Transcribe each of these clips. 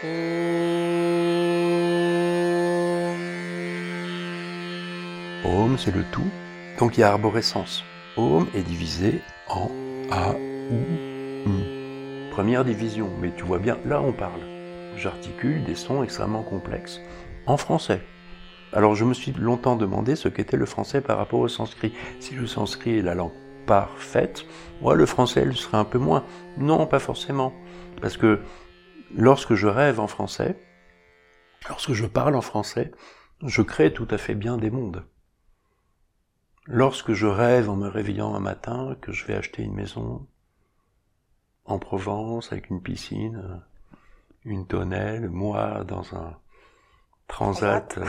Om, c'est le tout. Donc il y a arborescence. Om est divisé en A, U, U. Première division, mais tu vois bien, là on parle. J'articule des sons extrêmement complexes. En français. Alors je me suis longtemps demandé ce qu'était le français par rapport au sanskrit. Si le sanskrit est la langue parfaite, moi le français le serait un peu moins. Non, pas forcément. Parce que lorsque je rêve en français, lorsque je parle en français, je crée tout à fait bien des mondes. Lorsque je rêve en me réveillant un matin que je vais acheter une maison en Provence avec une piscine, une tonnelle, moi dans un transat euh,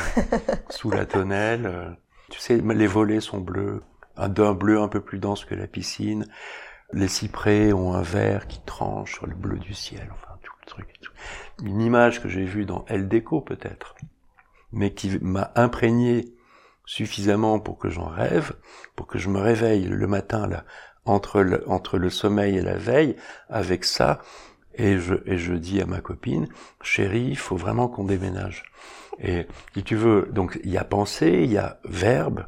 sous la tonnelle, euh, tu sais, les volets sont bleus, d'un bleu un peu plus dense que la piscine, les cyprès ont un vert qui tranche sur le bleu du ciel, enfin Une image que j'ai vue dans El Déco peut-être, mais qui m'a imprégné suffisamment pour que j'en rêve, pour que je me réveille le matin là, entre le, entre le sommeil et la veille, avec ça, et je, et je dis à ma copine, chérie, il faut vraiment qu'on déménage. Et si tu veux, donc il y a pensée, il y a verbe,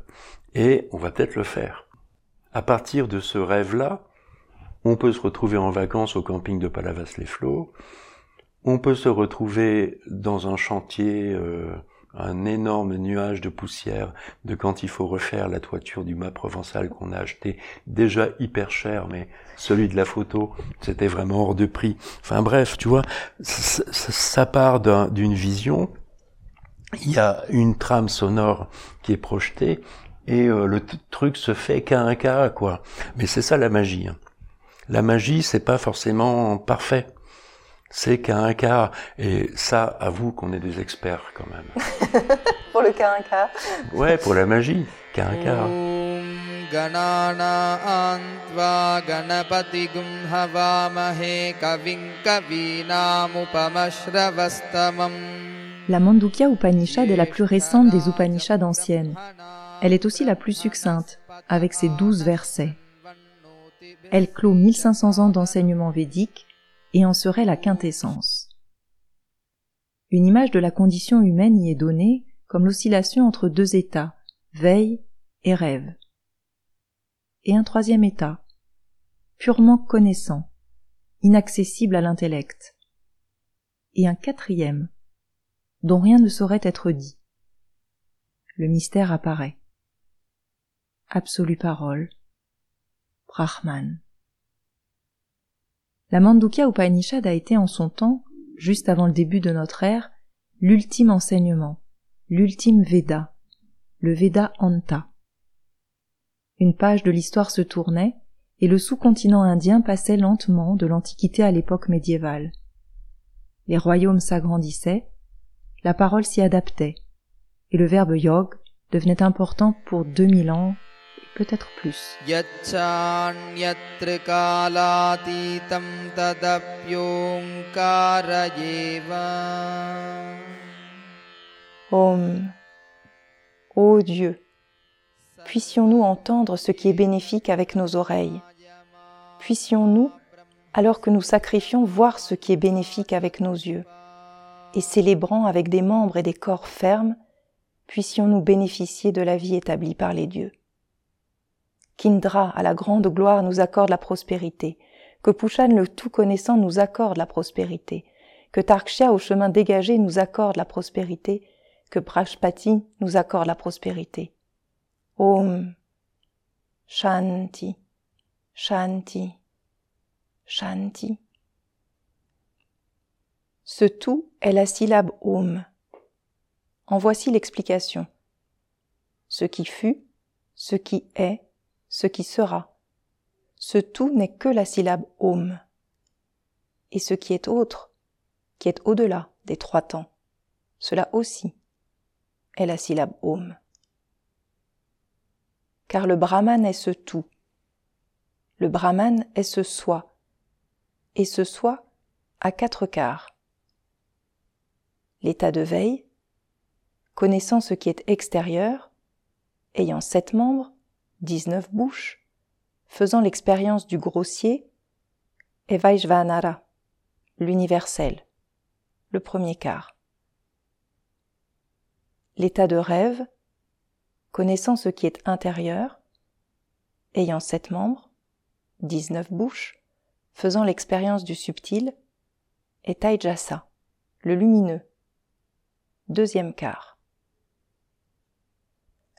et on va peut-être le faire. À partir de ce rêve-là, on peut se retrouver en vacances au camping de Palavas-les-Flots, on peut se retrouver dans un chantier euh, un énorme nuage de poussière de quand il faut refaire la toiture du mât provençal qu'on a acheté déjà hyper cher, mais celui de la photo, c'était vraiment hors de prix. Enfin bref, tu vois, ça, part d'une vision, il y a une trame sonore qui est projetée, et euh, le truc se fait qu'à un cas, quoi. Mais c'est ça la magie. Hein. La magie, c'est pas forcément parfait c'est qu'à un quart. Et ça, avoue qu'on est des experts quand même. pour le cas un quart. Ouais, pour la magie, qu'à un quart. La Mandukya Upanishad est la plus récente des Upanishads anciennes. Elle est aussi la plus succincte, avec ses douze versets. Elle clôt 1500 ans d'enseignement védique et en serait la quintessence. Une image de la condition humaine y est donnée comme l'oscillation entre deux états, veille et rêve. Et un troisième état, purement connaissant, inaccessible à l'intellect. Et un quatrième, dont rien ne saurait être dit. Le mystère apparaît. Absolue parole. Brahman. La Mandukya Upanishad a été en son temps, juste avant le début de notre ère, l'ultime enseignement, l'ultime Veda, le Veda Anta. Une page de l'histoire se tournait, et le sous-continent indien passait lentement de l'Antiquité à l'époque médiévale. Les royaumes s'agrandissaient, la parole s'y adaptait, et le verbe yog devenait important pour deux mille ans peut-être plus. Om. Ô Dieu, puissions-nous entendre ce qui est bénéfique avec nos oreilles. Puissions-nous, alors que nous sacrifions, voir ce qui est bénéfique avec nos yeux. Et célébrant avec des membres et des corps fermes, puissions-nous bénéficier de la vie établie par les dieux qu'Indra, à la grande gloire, nous accorde la prospérité, que Pushan, le tout-connaissant, nous accorde la prospérité, que Tarkshya, au chemin dégagé, nous accorde la prospérité, que Prashpati nous accorde la prospérité. Om. Shanti. Shanti. Shanti. Ce tout est la syllabe Om. En voici l'explication. Ce qui fut, ce qui est, ce qui sera. Ce tout n'est que la syllabe Om. Et ce qui est autre, qui est au-delà des trois temps, cela aussi est la syllabe Om. Car le Brahman est ce tout. Le Brahman est ce soi. Et ce soi a quatre quarts. L'état de veille, connaissant ce qui est extérieur, ayant sept membres, dix-neuf bouches, faisant l'expérience du grossier, et Vaishvanara, l'universel, le premier quart. L'état de rêve, connaissant ce qui est intérieur, ayant sept membres, dix-neuf bouches, faisant l'expérience du subtil, est Taijasa, le lumineux, deuxième quart.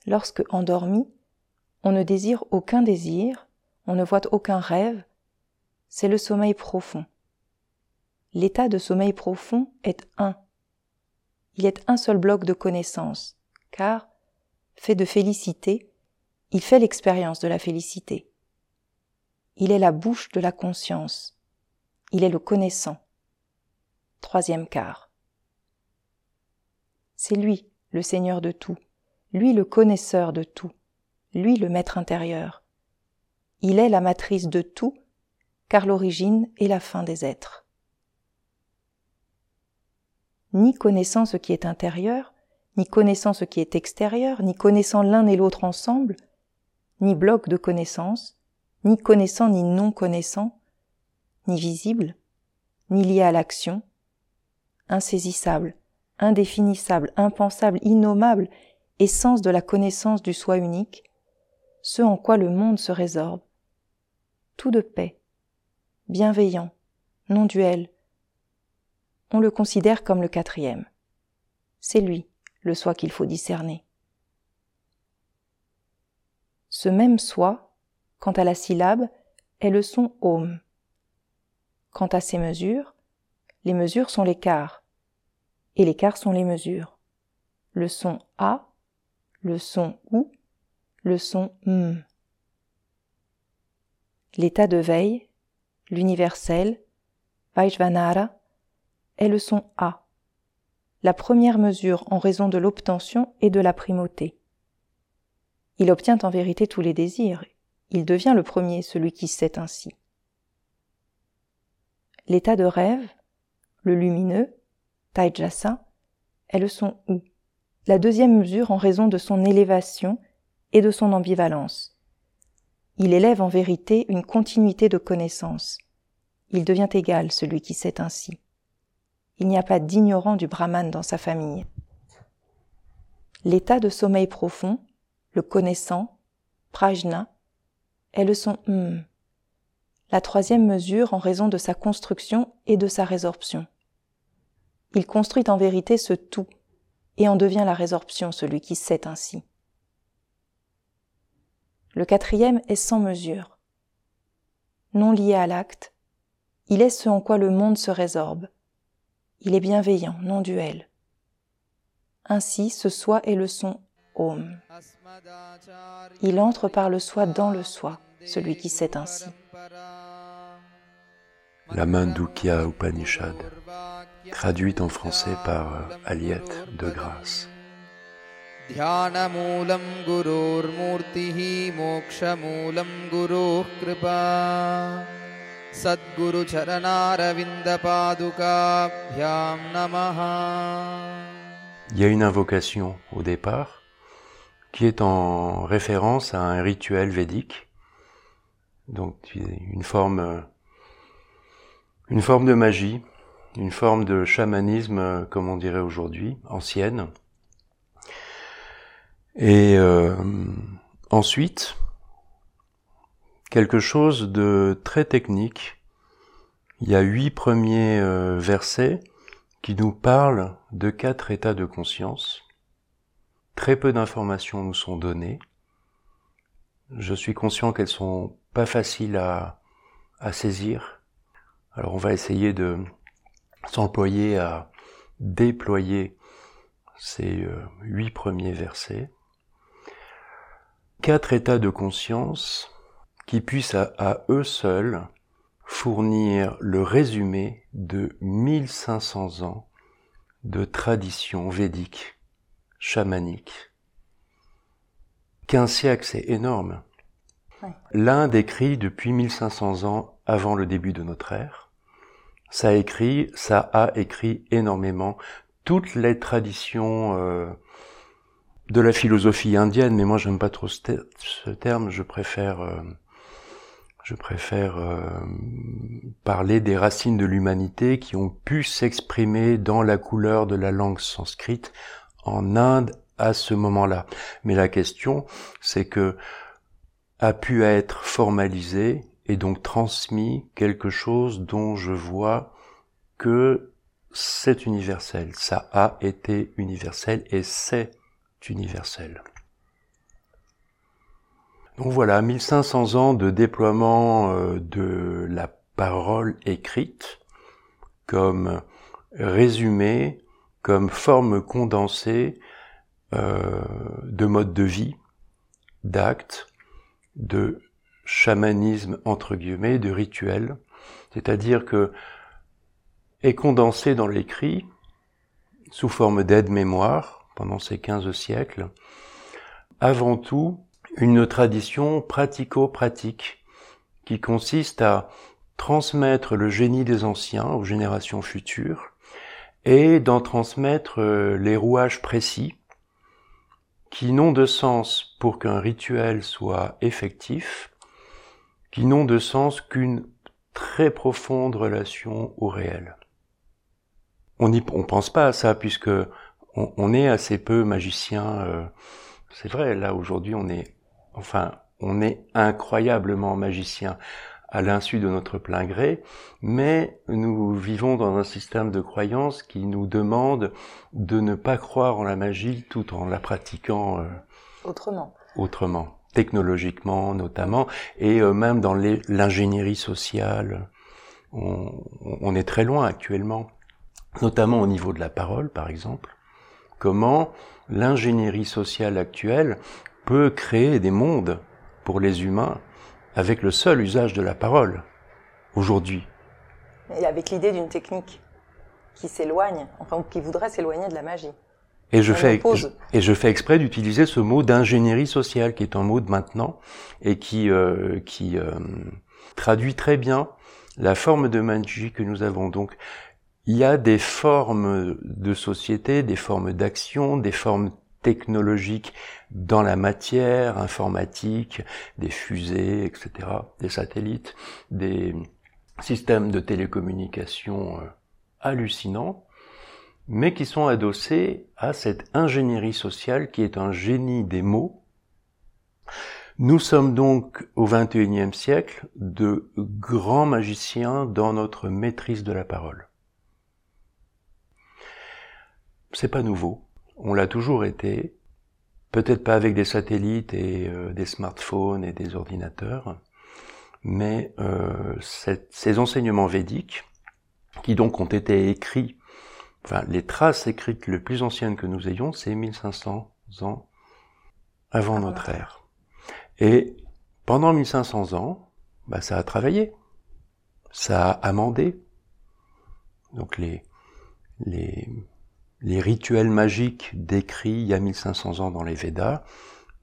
Lorsque endormi, on ne désire aucun désir, on ne voit aucun rêve, c'est le sommeil profond. L'état de sommeil profond est un. Il est un seul bloc de connaissance, car, fait de félicité, il fait l'expérience de la félicité. Il est la bouche de la conscience. Il est le connaissant. Troisième quart. C'est lui, le Seigneur de tout, lui le connaisseur de tout, lui le Maître intérieur. Il est la matrice de tout, car l'origine est la fin des êtres. Ni connaissant ce qui est intérieur, ni connaissant ce qui est extérieur, ni connaissant l'un et l'autre ensemble, ni bloc de connaissance, ni connaissant ni non connaissant, ni visible, ni lié à l'action, insaisissable, indéfinissable, impensable, innommable, essence de la connaissance du soi unique, ce en quoi le monde se résorbe, tout de paix, bienveillant, non duel. On le considère comme le quatrième. C'est lui, le soi qu'il faut discerner. Ce même soi, quant à la syllabe, est le son om. Quant à ses mesures, les mesures sont quarts, et quarts sont les mesures. Le son a, le son ou, le son m. L'état de veille, l'universel, Vaishvanara, est le son A, la première mesure en raison de l'obtention et de la primauté. Il obtient en vérité tous les désirs, il devient le premier, celui qui sait ainsi. L'état de rêve, le lumineux, Taijasa, est le son ou, la deuxième mesure en raison de son élévation et de son ambivalence. Il élève en vérité une continuité de connaissance. Il devient égal celui qui sait ainsi. Il n'y a pas d'ignorant du brahman dans sa famille. L'état de sommeil profond, le connaissant, prajna, est le son m, la troisième mesure en raison de sa construction et de sa résorption. Il construit en vérité ce tout, et en devient la résorption celui qui sait ainsi. Le quatrième est sans mesure. Non lié à l'acte, il est ce en quoi le monde se résorbe. Il est bienveillant, non duel. Ainsi, ce soi est le son Om. Il entre par le soi dans le soi, celui qui sait ainsi. La Mandukya Upanishad, traduite en français par Aliette de Grâce. Il y a une invocation au départ qui est en référence à un rituel védique, donc une forme, une forme de magie, une forme de chamanisme, comme on dirait aujourd'hui, ancienne. Et euh, ensuite, quelque chose de très technique. Il y a huit premiers euh, versets qui nous parlent de quatre états de conscience Très peu d'informations nous sont données. Je suis conscient qu'elles sont pas faciles à, à saisir. Alors on va essayer de s'employer à déployer ces euh, huit premiers versets. Quatre états de conscience qui puissent à, à eux seuls fournir le résumé de 1500 ans de tradition védique chamanique. Quinze siècles, c'est énorme. L'Inde écrit depuis 1500 ans avant le début de notre ère. Ça écrit, ça a écrit énormément toutes les traditions euh, de la philosophie indienne, mais moi j'aime pas trop ce, terme, je préfère euh, Je préfère euh, parler des racines de l'humanité qui ont pu s'exprimer dans la couleur de la langue sanscrite en Inde à ce moment-là. Mais la question, c'est que a pu être formalisé et donc transmis quelque chose dont je vois que c'est universel. Ça a été universel et c'est universel. Donc voilà, 1500 ans de déploiement euh, de la parole écrite comme résumé, comme forme condensée euh, de mode de vie, d'actes, de chamanisme entre guillemets, de rituel, c'est-à-dire que est condensé dans l'écrit sous forme d'aide-mémoire pendant ces 15 siècles, avant tout une tradition pratico-pratique qui consiste à transmettre le génie des anciens aux générations futures et d'en transmettre euh, les rouages précis qui n'ont de sens pour qu'un rituel soit effectif, qui n'ont de sens qu'une très profonde relation au réel. On on pense pas à ça puisque on, est assez peu magicien. Euh, c'est vrai, là aujourd'hui on est enfin, on est incroyablement magicien à l'insu de notre plein gré, mais nous vivons dans un système de croyance qui nous demande de ne pas croire en la magie tout en la pratiquant euh, autrement. Autrement, technologiquement notamment, et euh, même dans l'ingénierie sociale. On, on est très loin actuellement, notamment au niveau de la parole, par exemple. Comment l'ingénierie sociale actuelle peut créer des mondes pour les humains avec le seul usage de la parole aujourd'hui. Et avec l'idée d'une technique qui s'éloigne, enfin qui voudrait s'éloigner de la magie. Et je, fais, et je fais exprès d'utiliser ce mot d'ingénierie sociale, qui est un mot de maintenant, et qui, euh, qui euh, traduit très bien la forme de magie que nous avons. Donc, il y a des formes de société, des formes d'action, des formes technologiques dans la matière informatique, des fusées, etc., des satellites, des systèmes de télécommunication euh, hallucinants, mais qui sont adossés à cette ingénierie sociale qui est un génie des mots. Nous sommes donc au XXIe siècle de grands magiciens dans notre maîtrise de la parole. C'est pas nouveau. On l'a toujours été, peut-être pas avec des satellites et euh, des smartphones et des ordinateurs, mais euh, ces enseignements védiques, qui donc ont été écrits, enfin les traces écrites les plus anciennes que nous ayons, c'est 1500 ans avant notre ère. Et pendant 1500 ans, bah, ça a travaillé, ça a amendé. Donc les, les, les rituels magiques décrits il y a 1500 ans dans les Védas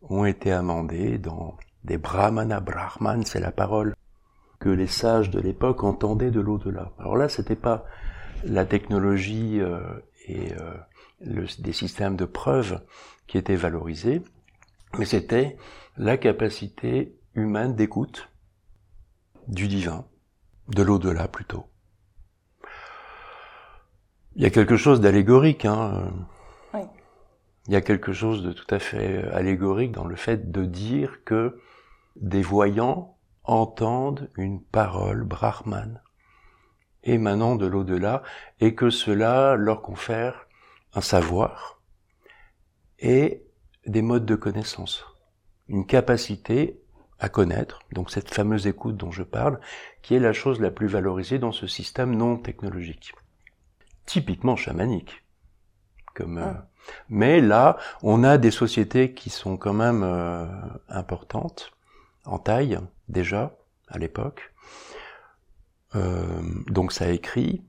ont été amendés dans des brahmanas. Brahman, c'est la parole que les sages de l'époque entendaient de l'au-delà. Alors là, c'était pas la technologie euh, et euh, des systèmes de preuves qui étaient valorisés, mais c'était la capacité humaine d'écoute du divin, de l'au-delà plutôt. Il y a quelque chose d'allégorique, hein. Oui. Il y a quelque chose de tout à fait allégorique dans le fait de dire que des voyants entendent une parole brahmane émanant de l'au-delà et que cela leur confère un savoir et des modes de connaissance, une capacité à connaître, donc cette fameuse écoute dont je parle, qui est la chose la plus valorisée dans ce système non technologique typiquement chamanique. Comme, euh, ah. mais là, on a des sociétés qui sont quand même euh, importantes en taille déjà à l'époque. Euh, donc ça écrit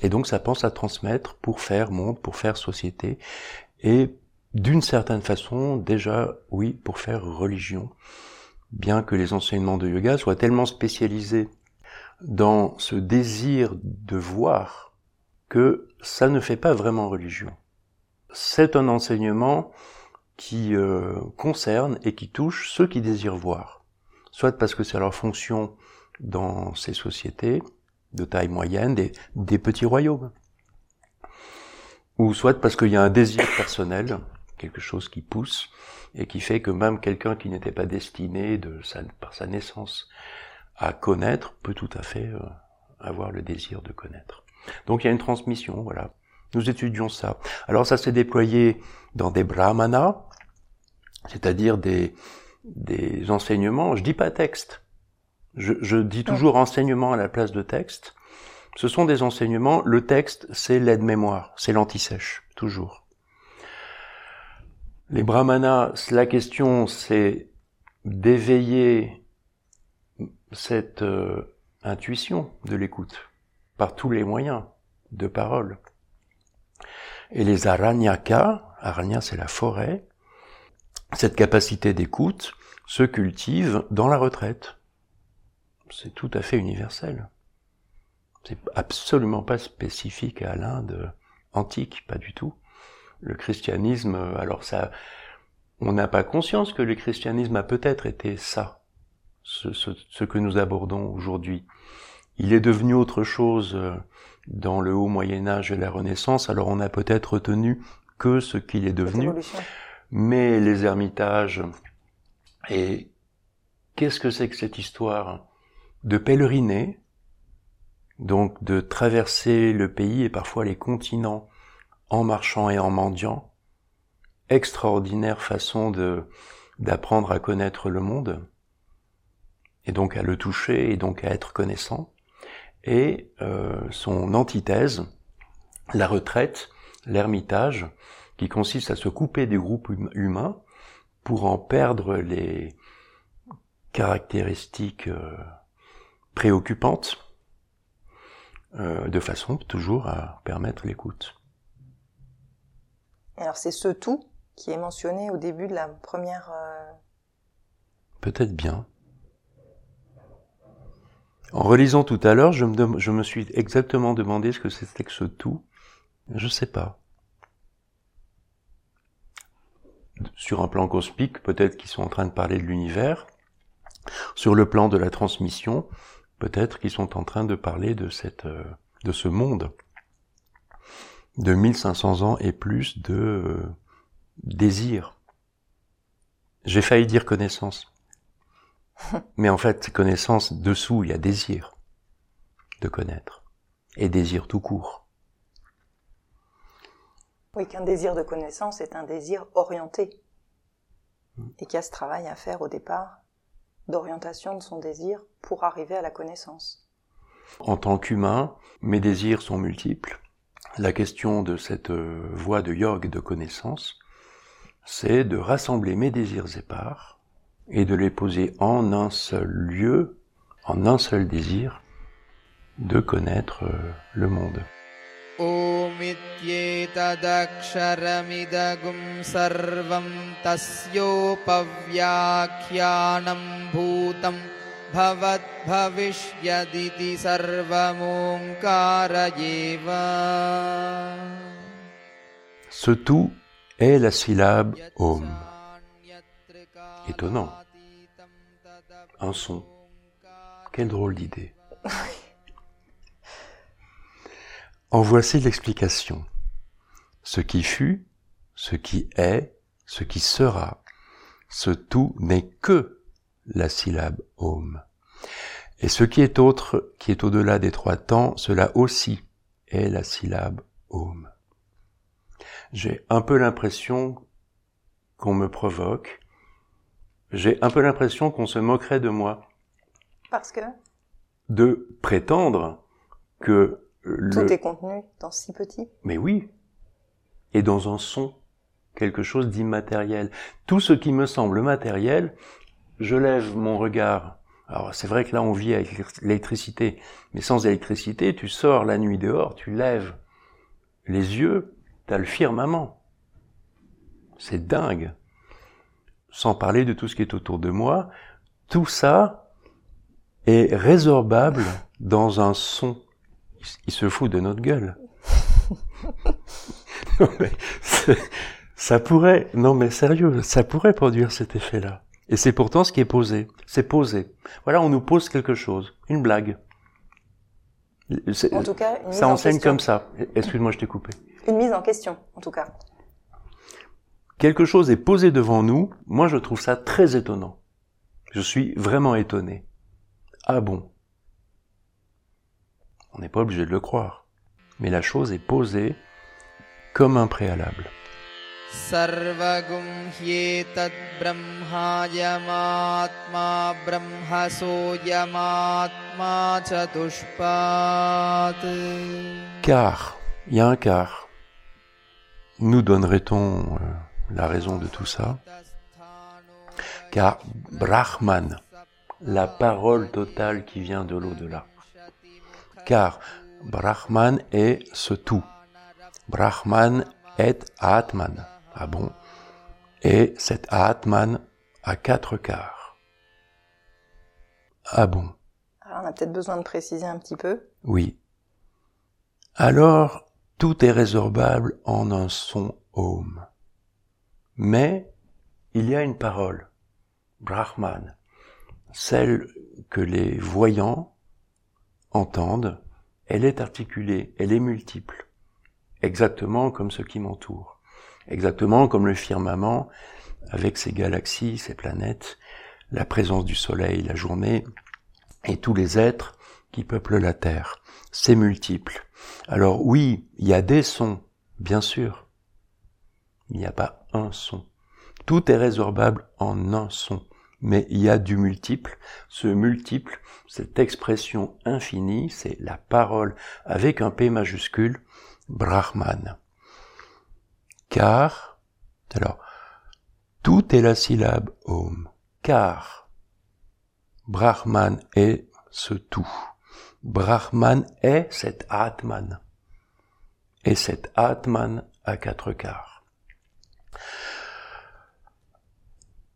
et donc ça pense à transmettre pour faire monde, pour faire société et d'une certaine façon déjà oui pour faire religion. Bien que les enseignements de yoga soient tellement spécialisés dans ce désir de voir que ça ne fait pas vraiment religion. C'est un enseignement qui euh, concerne et qui touche ceux qui désirent voir, soit parce que c'est leur fonction dans ces sociétés de taille moyenne, des, petits royaumes. Ou soit parce qu'il y a un désir personnel, quelque chose qui pousse, et qui fait que même quelqu'un qui n'était pas destiné par sa naissance à connaître peut tout à fait euh, avoir le désir de connaître. Donc il y a une transmission, voilà. Nous étudions ça. Alors ça s'est déployé dans des brahmanas, c'est-à-dire des, des enseignements, je dis pas texte, je, je dis toujours enseignement à la place de texte. Ce sont des enseignements, le texte c'est l'aide-mémoire, c'est l'antisèche, toujours. Les brahmanas, la question c'est d'éveiller cette euh, intuition de l'écoute par tous les moyens de parole. Et les aranyaka, aranya c'est la forêt, cette capacité d'écoute se cultive dans la retraite. C'est tout à fait universel. C'est absolument pas spécifique à l'Inde antique, pas du tout. Le christianisme, alors ça, on n'a pas conscience que le christianisme a peut-être été ça, ce que nous abordons aujourd'hui. Il est devenu autre chose euh, dans le haut Moyen Âge et la Renaissance, alors on a peut-être retenu que ce qu'il est devenu. Mais les ermitages, et qu'est-ce que c'est que cette histoire de pèleriner, donc de traverser le pays et parfois les continents en marchant et en mendiant, extraordinaire façon de d'apprendre à connaître le monde, et donc à le toucher et donc à être connaissant, et euh, son antithèse, la retraite, l'ermitage, qui consiste à se couper du groupe hum-, humain pour en perdre les caractéristiques euh, préoccupantes, euh, de façon toujours à permettre l'écoute. Alors c'est ce tout qui est mentionné au début de la première... Euh, Peut-être bien. En relisant tout à l'heure, je me, suis exactement demandé ce que c'était que ce tout. Je ne sais pas. Sur un plan cosmique, peut-être qu'ils sont en train de parler de l'univers. Sur le plan de la transmission, peut-être qu'ils sont en train de parler de cette, euh, de ce monde. De 1500 ans et plus de euh, désir. J'ai failli dire connaissance. Mais en fait, connaissance, dessous, il y a désir de connaître. Et désir tout court. Oui, qu'un désir de connaissance est un désir orienté. Et qu'il y a ce travail à faire au départ d'orientation de son désir pour arriver à la connaissance. En tant qu'humain, mes désirs sont multiples. La question de cette euh, voie de yoga de connaissance, c'est de rassembler mes désirs épars et de les poser en un seul lieu, en un seul désir, de connaître euh, le monde. Ce tout est la syllabe Om étonnant. Un son. Quelle drôle d'idée. en voici l'explication. Ce qui fut, ce qui est, ce qui sera, ce tout n'est que la syllabe Om. Et ce qui est autre, qui est au-delà des trois temps, cela aussi est la syllabe Om. J'ai un peu l'impression qu'on me provoque, j'ai un peu l'impression qu'on se moquerait de moi. Parce que? De prétendre que le... Tout est contenu dans si petit. Mais oui. Et dans un son, quelque chose d'immatériel. Tout ce qui me semble matériel, je lève mon regard. Alors c'est vrai que là on vit avec l'électricité, mais sans électricité, tu sors la nuit dehors, tu lèves les yeux, t'as le firmament. C'est dingue sans parler de tout ce qui est autour de moi, tout ça est résorbable dans un son. Il se fout de notre gueule. ça pourrait, non mais sérieux, ça pourrait produire cet effet-là. Et c'est pourtant ce qui est posé. C'est posé. Voilà, on nous pose quelque chose, une blague. En tout cas, une ça enseigne comme ça. Excuse-moi, je t'ai coupé. Une mise en question, en tout cas. Quelque chose est posé devant nous. Moi, je trouve ça très étonnant. Je suis vraiment étonné. Ah bon? On n'est pas obligé de le croire. Mais la chose est posée comme un préalable. Car, il y a un car. Nous donnerait-on euh, la raison de tout ça Car Brahman, la parole totale qui vient de l'au-delà. Car Brahman est ce tout. Brahman est Atman. Ah bon? Et cet Atman a quatre quarts. Ah bon? Alors on a peut-être besoin de préciser un petit peu. Oui. Alors, tout est résorbable en un son Om. Mais il y a une parole, Brahman, celle que les voyants entendent, elle est articulée, elle est multiple, exactement comme ce qui m'entoure, exactement comme le firmament avec ses galaxies, ses planètes, la présence du soleil la journée, et tous les êtres qui peuplent la Terre. C'est multiple. Alors oui, il y a des sons, bien sûr. Il n'y a pas un son. Tout est résorbable en un son. Mais il y a du multiple. Ce multiple, cette expression infinie, c'est la parole avec un P majuscule, Brahman. Car, alors, tout est la syllabe Om. Car, Brahman est ce tout. Brahman est cet Atman. Et cet Atman a quatre quarts.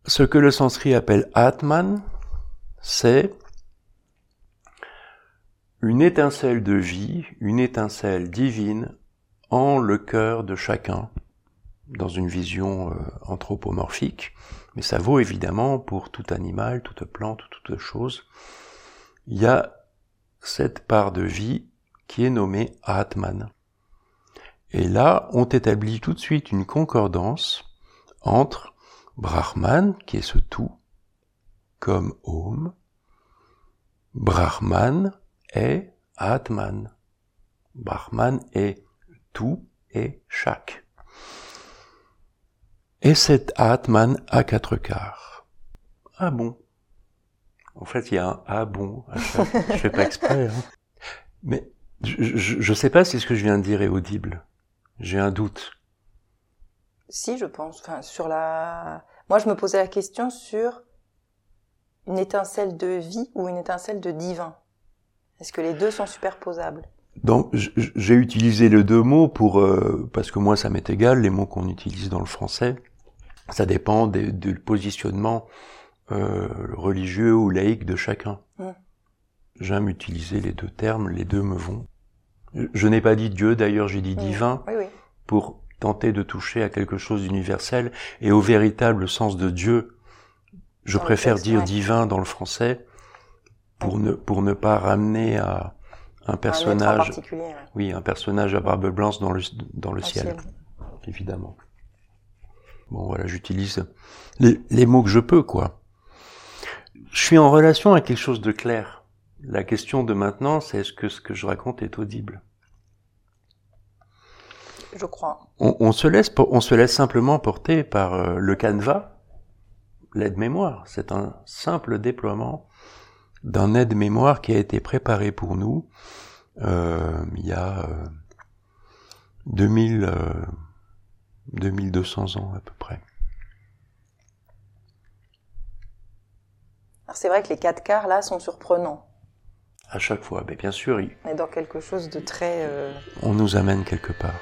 Ce que le sanskrit appelle Atman, c'est une étincelle de vie, une étincelle divine en le cœur de chacun, dans une vision euh, anthropomorphique, mais ça vaut évidemment pour tout animal, toute plante, toute chose. Il y a cette part de vie qui est nommée Atman. Et là, on établit tout de suite une concordance entre Brahman, qui est ce tout, comme Om. Brahman est Atman. Brahman est tout et chaque. Et cet Atman a quatre quarts. Ah bon? En fait, il y a un ah bon je fais pas exprès. Hein. Mais je ne sais pas si ce que je viens de dire est audible. J'ai un doute. Si, je pense. Enfin, sur la. Moi, je me posais la question sur une étincelle de vie ou une étincelle de divin. Est-ce que les deux sont superposables? Donc j'ai utilisé les deux mots pour euh, parce que moi ça m'est égal les mots qu'on utilise dans le français. Ça dépend du positionnement euh, religieux ou laïque de chacun. J'aime utiliser les deux termes, les deux me vont. Je n'ai pas dit Dieu, d'ailleurs j'ai dit divin, pour tenter de toucher à quelque chose d'universel et au véritable sens de Dieu. Je préfère dire divin dans le français pour ne, pour ne pas ramener à un personnage, oui, un personnage à barbe blanche dans le, dans le ciel, évidemment. Bon voilà, j'utilise les, les mots que je peux, quoi je suis en relation avec quelque chose de clair. La question de maintenant, c'est est-ce que ce que je raconte est audible? Je crois. On, se laisse, on se laisse simplement porter par euh, le canevas, l'aide-mémoire. C'est un simple déploiement d'un aide-mémoire qui a été préparé pour nous euh, il y a 2000, euh, 2200 ans à peu près. c'est vrai que les quatre quarts là sont surprenants. À chaque fois, mais bien sûr. Il... On est dans quelque chose de très. On nous amène quelque part.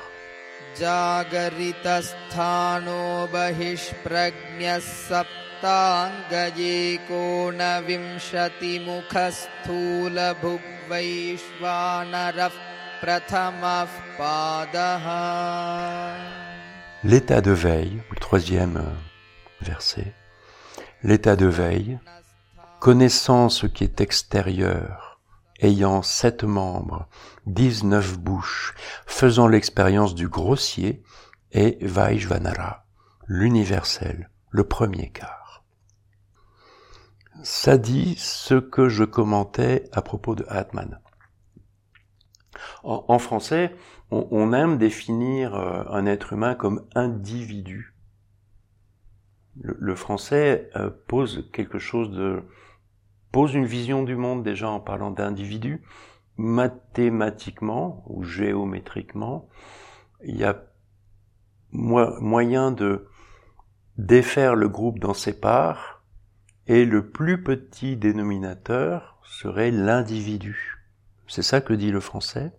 L'état de veille, le troisième euh, verset, l'état de veille, connaissant ce qui est extérieur, ayant sept membres, dix-neuf bouches, faisant l'expérience du grossier, et Vaishvanara, l'universel, le premier quart. Ça dit ce que je commentais à propos de Atman. En, français, on, aime définir euh, un être humain comme individu. Le, français euh, pose quelque chose de pose une vision du monde déjà en parlant d'individu. Mathématiquement ou géométriquement, il y a moyen de défaire le groupe dans ses parts et le plus petit dénominateur serait l'individu. C'est ça que dit le français.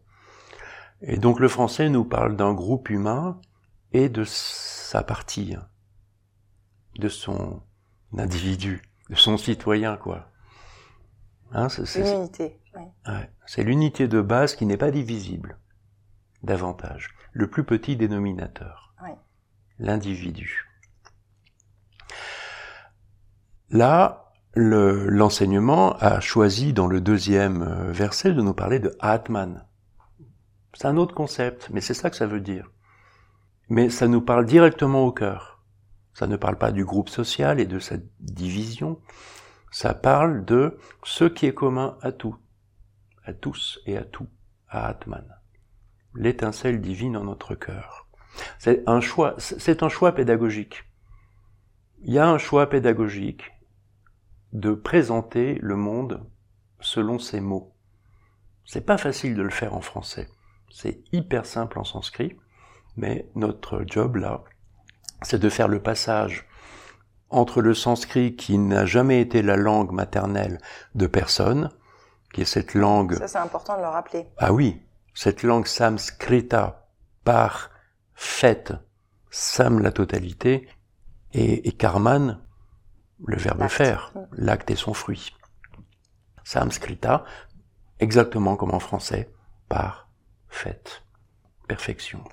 Et donc le français nous parle d'un groupe humain et de sa partie, de son individu, de son citoyen, quoi. Hein, c'est l'unité. de base qui n'est pas divisible davantage. Le plus petit dénominateur. L'individu. Là, l'enseignement a choisi dans le deuxième euh, verset de nous parler de Atman. C'est un autre concept, mais c'est ça que ça veut dire. Mais ça nous parle directement au cœur. Ça ne parle pas du groupe social et de sa division. Ça parle de ce qui est commun à tout, à tous et à tout, à Atman. L'étincelle divine en notre cœur. C'est un choix, c'est un choix pédagogique. Il y a un choix pédagogique de présenter le monde selon ses mots. C'est pas facile de le faire en français. C'est hyper simple en sanskrit, mais notre job là, c'est de faire le passage entre le sanskrit qui n'a jamais été la langue maternelle de personne, qui est cette langue... Ça c'est important de le rappeler. Ah oui, cette langue samskrita par fait, sam la totalité, et, et karman, le verbe faire, l'acte et son fruit. Samskrita, exactement comme en français, par fait, perfection.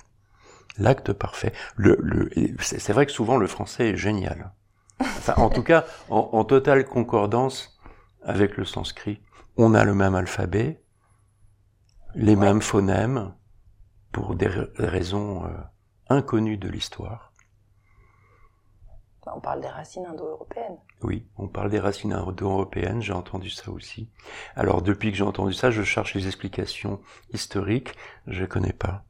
L'acte parfait. Le, le, c'est vrai que souvent le français est génial. Enfin, en tout cas, en, totale concordance avec le sanskrit. On a le même alphabet, les mêmes phonèmes, pour des raisons euh, inconnues de l'histoire. On parle des racines indo-européennes. Oui, on parle des racines indo-européennes, j'ai entendu ça aussi. Alors depuis que j'ai entendu ça, je cherche les explications historiques, je ne connais pas.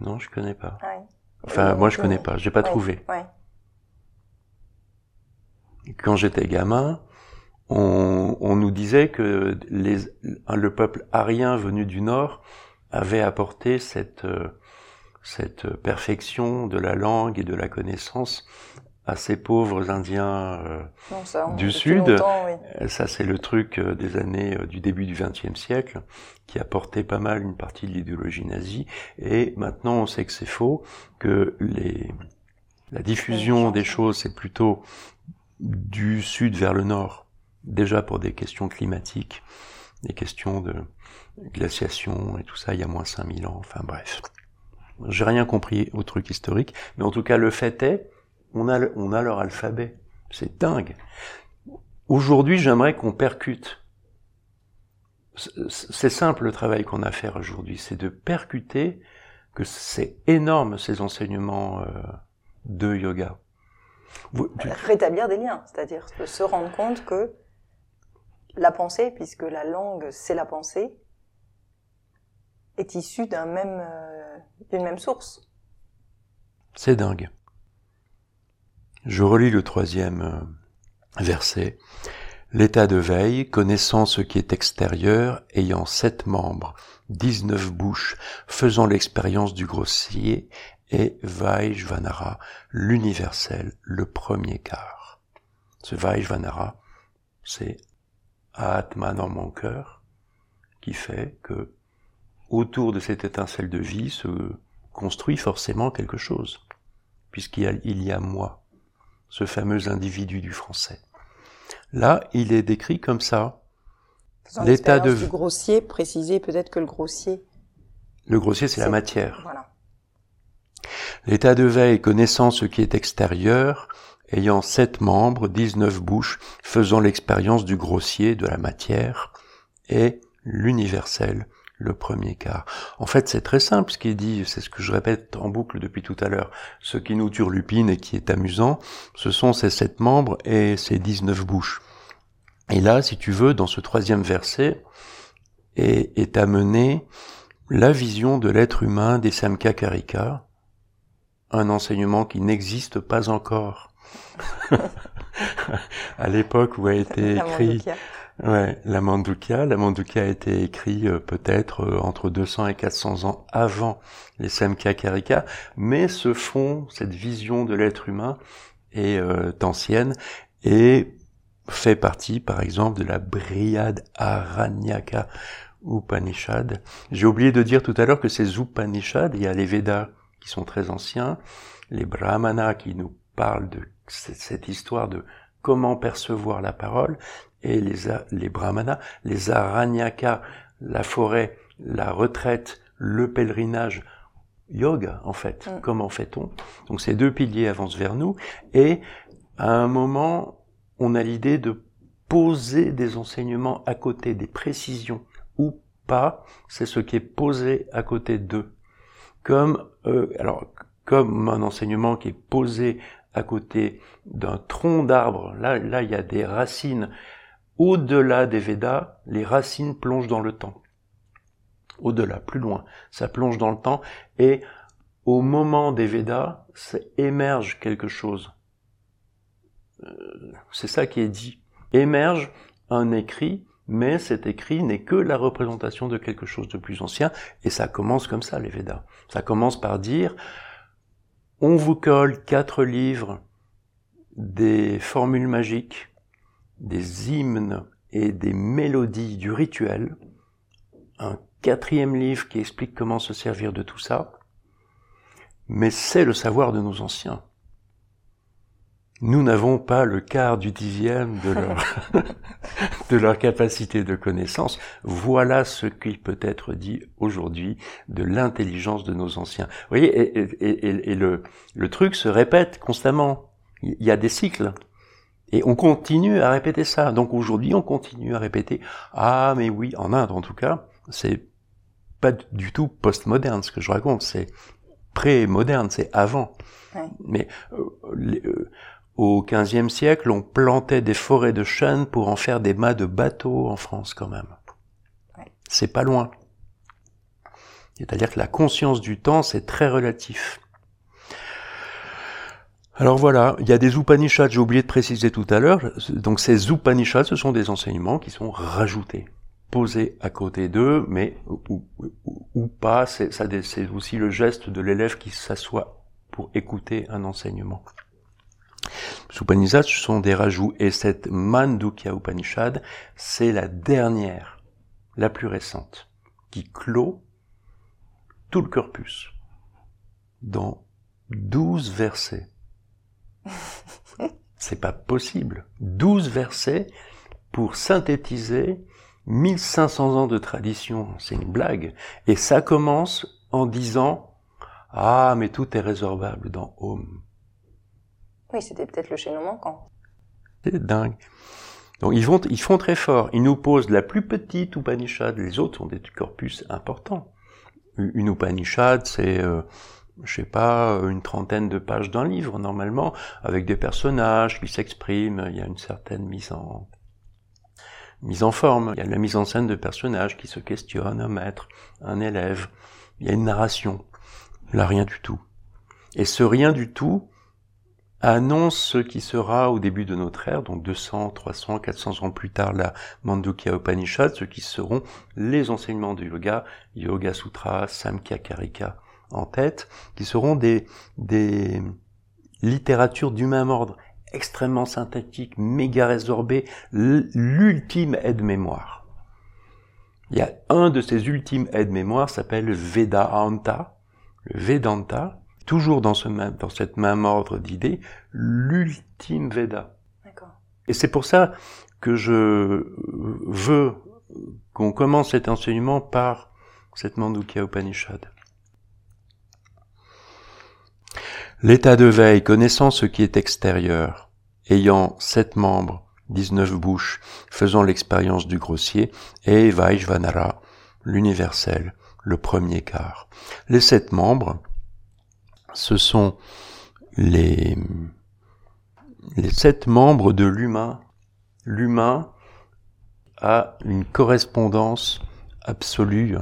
Non, je connais pas. Ah enfin, moi je connais pas, j'ai pas trouvé. Quand j'étais gamin, on, nous disait que les, le peuple arien venu du nord avait apporté cette euh, cette perfection de la langue et de la connaissance à ces pauvres Indiens euh, du Sud. Euh, ça, c'est le truc euh, des années du début du XXe siècle qui a porté pas mal une partie de l'idéologie nazie. Et maintenant, on sait que c'est faux, que les, la diffusion des choses, c'est plutôt du Sud vers le Nord, déjà pour des questions climatiques, des questions de glaciation et tout ça, il y a moins 5000 ans, enfin bref. J'ai rien compris au truc historique, mais en tout cas le fait est, on a, on a leur alphabet. C'est dingue. Aujourd'hui, j'aimerais qu'on percute. C'est simple le travail qu'on a à faire aujourd'hui, c'est de percuter que c'est énorme ces enseignements euh, de yoga. Rétablir des liens, c'est-à-dire se rendre compte que la pensée, puisque la langue c'est la pensée, est issue d'un même euh, d'une même source. C'est dingue. Je relis le troisième euh, verset. L'état de veille, connaissant ce qui est extérieur, ayant sept membres, dix-neuf bouches, faisant l'expérience du grossier, et Vaishvanara, l'universel, le premier quart. Ce Vaishvanara, c'est Atman dans mon cœur, qui fait que autour de cette étincelle de vie se construit forcément quelque chose, puisqu'il y y a moi, ce fameux individu du français. Là, il est décrit comme ça. L'état de du grossier, préciser peut-être que le grossier. Le grossier, c'est la matière. Voilà. L'état de veille connaissant ce qui est extérieur, ayant sept membres, dix-neuf bouches, faisant l'expérience du grossier, de la matière, et l'universel, le premier quart. En fait, c'est très simple ce qu'il dit, c'est ce que je répète en boucle depuis tout à l'heure. Ce qui nous turlupine et qui est amusant, ce sont ces sept membres et ces dix-neuf bouches. Et là, si tu veux, dans ce troisième verset, est, est amené la vision de l'être humain des Samka Karika, un enseignement qui n'existe pas encore. à l'époque où a été écrit Ouais, la Manduka. La Manduka a été écrit euh, peut-être euh, entre 200 et 400 ans avant les Samkhya Karika, mais ce fond, cette vision de l'être humain est euh, ancienne et fait partie, par exemple, de la Brihad Aranyaka Upanishad. J'ai oublié de dire tout à l'heure que ces Upanishads, il y a les Védas qui sont très anciens, les Brahmanas qui nous parlent de cette histoire de comment percevoir la parole, et les, les brahmanas, les aranyaka, la forêt, la retraite, le pèlerinage, yoga en fait. Mm. Comment fait-on? Donc ces deux piliers avancent vers nous et à un moment, on a l'idée de poser des enseignements à côté, des précisions ou pas, c'est ce qui est posé à côté d'eux. Comme euh, alors comme un enseignement qui est posé à côté d'un tronc d'arbre, là là il y a des racines au-delà des Védas, les racines plongent dans le temps. Au-delà, plus loin, ça plonge dans le temps et au moment des Védas, ça émerge quelque chose. Euh, c'est ça qui est dit. Émerge un écrit, mais cet écrit n'est que la représentation de quelque chose de plus ancien, et ça commence comme ça, les Védas. Ça commence par dire, on vous colle quatre livres des formules magiques, des hymnes et des mélodies du rituel, un quatrième livre qui explique comment se servir de tout ça, mais c'est le savoir de nos anciens. Nous n'avons pas le quart du dixième de leur, de leur capacité de connaissance. Voilà ce qui peut être dit aujourd'hui de l'intelligence de nos anciens. Vous voyez, et, et le, le truc se répète constamment. Il y a des cycles. Et on continue à répéter ça. Donc aujourd'hui, on continue à répéter ah mais oui, en Inde en tout cas, c'est pas du tout postmoderne ce que je raconte, c'est pré-moderne, c'est avant. Mais euh, euh, au XVe siècle, on plantait des forêts de chênes pour en faire des mâts de bateaux en France quand même. C'est pas loin. C'est-à-dire que la conscience du temps, c'est très relatif. Alors voilà, il y a des Upanishads, j'ai oublié de préciser tout à l'heure, donc ces Upanishads, ce sont des enseignements qui sont rajoutés, posés à côté d'eux, mais ou, pas, c'est aussi le geste de l'élève qui s'assoit pour écouter un enseignement. Les Upanishads, ce sont des rajouts, et cette Mandukya Upanishad, c'est la dernière, la plus récente, qui clôt tout le corpus dans douze versets c'est pas possible. 12 versets pour synthétiser 1500 ans de tradition, c'est une blague. Et ça commence en disant Ah, mais tout est résorbable dans Home. Oui, c'était peut-être le chaînon manquant. C'est dingue. Donc ils, vont, ils font très fort. Ils nous posent la plus petite Upanishad. Les autres ont des corpus importants. Une Upanishad, c'est euh, je sais pas, une trentaine de pages d'un livre normalement, avec des personnages qui s'expriment, il y a une certaine mise en mise en forme, il y a la mise en scène de personnages qui se questionnent, un maître, un élève, il y a une narration. Là, rien du tout. Et ce rien du tout annonce ce qui sera au début de notre ère, donc 200, 300, 400 ans plus tard, la Mandukya Upanishad, ce qui seront les enseignements du yoga, Yoga Sutra, Samkhya Karika, en tête, qui seront des, des littératures du même ordre, extrêmement synthétiques, méga résorbées, l'ultime aide-mémoire. Il y a un de ces ultimes aides-mémoire s'appelle Vedanta, le Vedanta, toujours dans, ce même, dans cette même ordre d'idées, l'ultime Veda. Et c'est pour ça que je veux qu'on commence cet enseignement par cette Mandukya Upanishad. L'état de veille, connaissant ce qui est extérieur, ayant sept membres, dix-neuf bouches, faisant l'expérience du grossier, et Vaishvanara, l'universel, le premier quart. Les sept membres, ce sont les, sept membres de l'humain. L'humain a une correspondance absolue.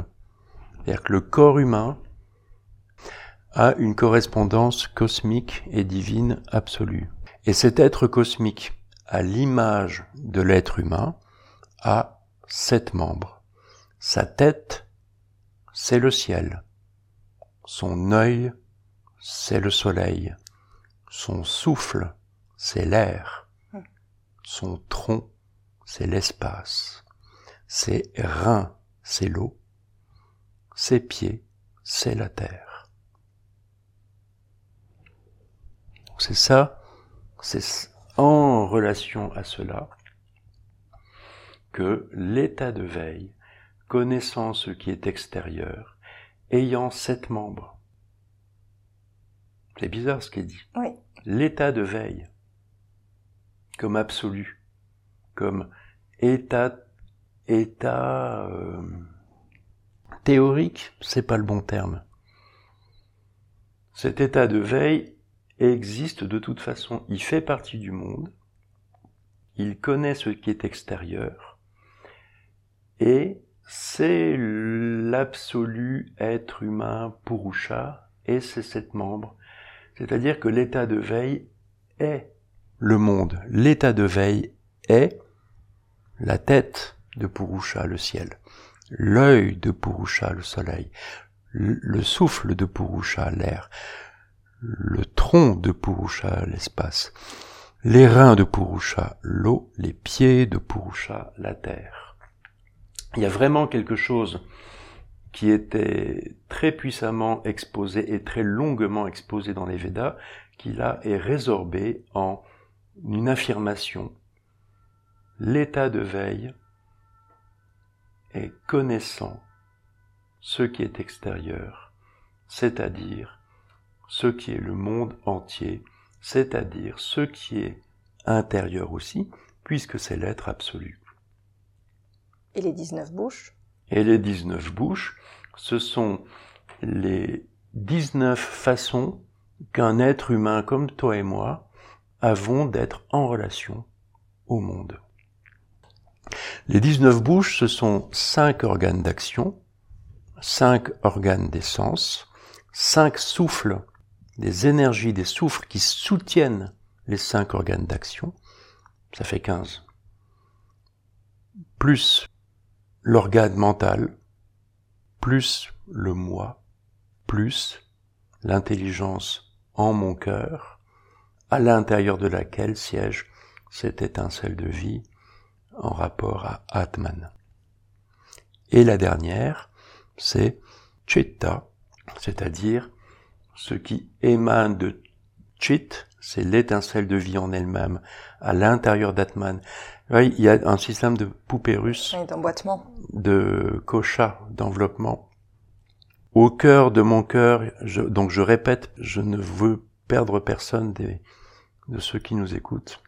C'est-à-dire que le corps humain a une correspondance cosmique et divine absolue. Et cet être cosmique, à l'image de l'être humain, a sept membres. Sa tête, c'est le ciel. Son œil, c'est le soleil. Son souffle, c'est l'air. Son tronc, c'est l'espace. Ses reins, c'est l'eau. Ses pieds, c'est la terre. C'est ça, c'est en relation à cela que l'état de veille, connaissant ce qui est extérieur, ayant sept membres. C'est bizarre ce qui est dit. Oui. L'état de veille, comme absolu, comme état, état euh, théorique, c'est pas le bon terme. Cet état de veille existe de toute façon, il fait partie du monde, il connaît ce qui est extérieur, et c'est l'absolu être humain Purusha et ses sept membres. C'est-à-dire que l'état de veille est le monde. L'état de veille est la tête de Purusha, le ciel, l'œil de Purusha, le soleil, le souffle de Purusha, l'air, le tronc de Purusha, l'espace, les reins de Purusha, l'eau, les pieds de Purusha, la terre. Il y a vraiment quelque chose qui était très puissamment exposé et très longuement exposé dans les Védas, qui là est résorbé en une affirmation. L'état de veille est connaissant ce qui est extérieur, c'est-à-dire ce qui est le monde entier, c'est-à-dire ce qui est intérieur aussi, puisque c'est l'être absolu. Et les 19 bouches? Et les 19 bouches, ce sont les 19 façons qu'un être humain comme toi et moi avons d'être en relation au monde. Les 19 bouches, ce sont cinq organes d'action, cinq organes d'essence, cinq souffles des énergies, des souffles qui soutiennent les cinq organes d'action, ça fait 15. Plus l'organe mental, plus le moi, plus l'intelligence en mon cœur, à l'intérieur de laquelle siège cette étincelle de vie en rapport à Atman. Et la dernière, c'est Chitta, c'est-à-dire ce qui émane de Chit, c'est l'étincelle de vie en elle-même, à l'intérieur d'Atman. il y a un système de poupées russes, d'emboîtement, de kocha, d'enveloppement. Au cœur de mon cœur, donc je répète, je ne veux perdre personne des, de ceux qui nous écoutent.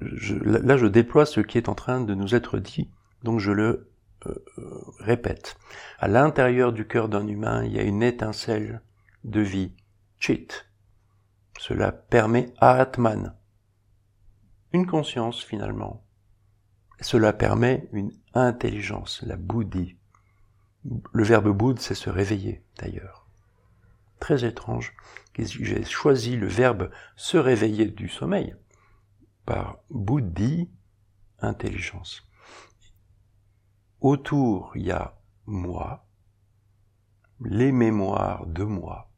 Je, là, je déploie ce qui est en train de nous être dit, donc je le euh, euh, répète. À l'intérieur du cœur d'un humain, il y a une étincelle de vie, chit. Cela permet à Atman une conscience finalement. Cela permet une intelligence, la bouddhi. Le verbe boud, c'est se réveiller d'ailleurs. Très étrange. J'ai choisi le verbe se réveiller du sommeil par bouddhi, intelligence. Autour, il y a moi, les mémoires de moi,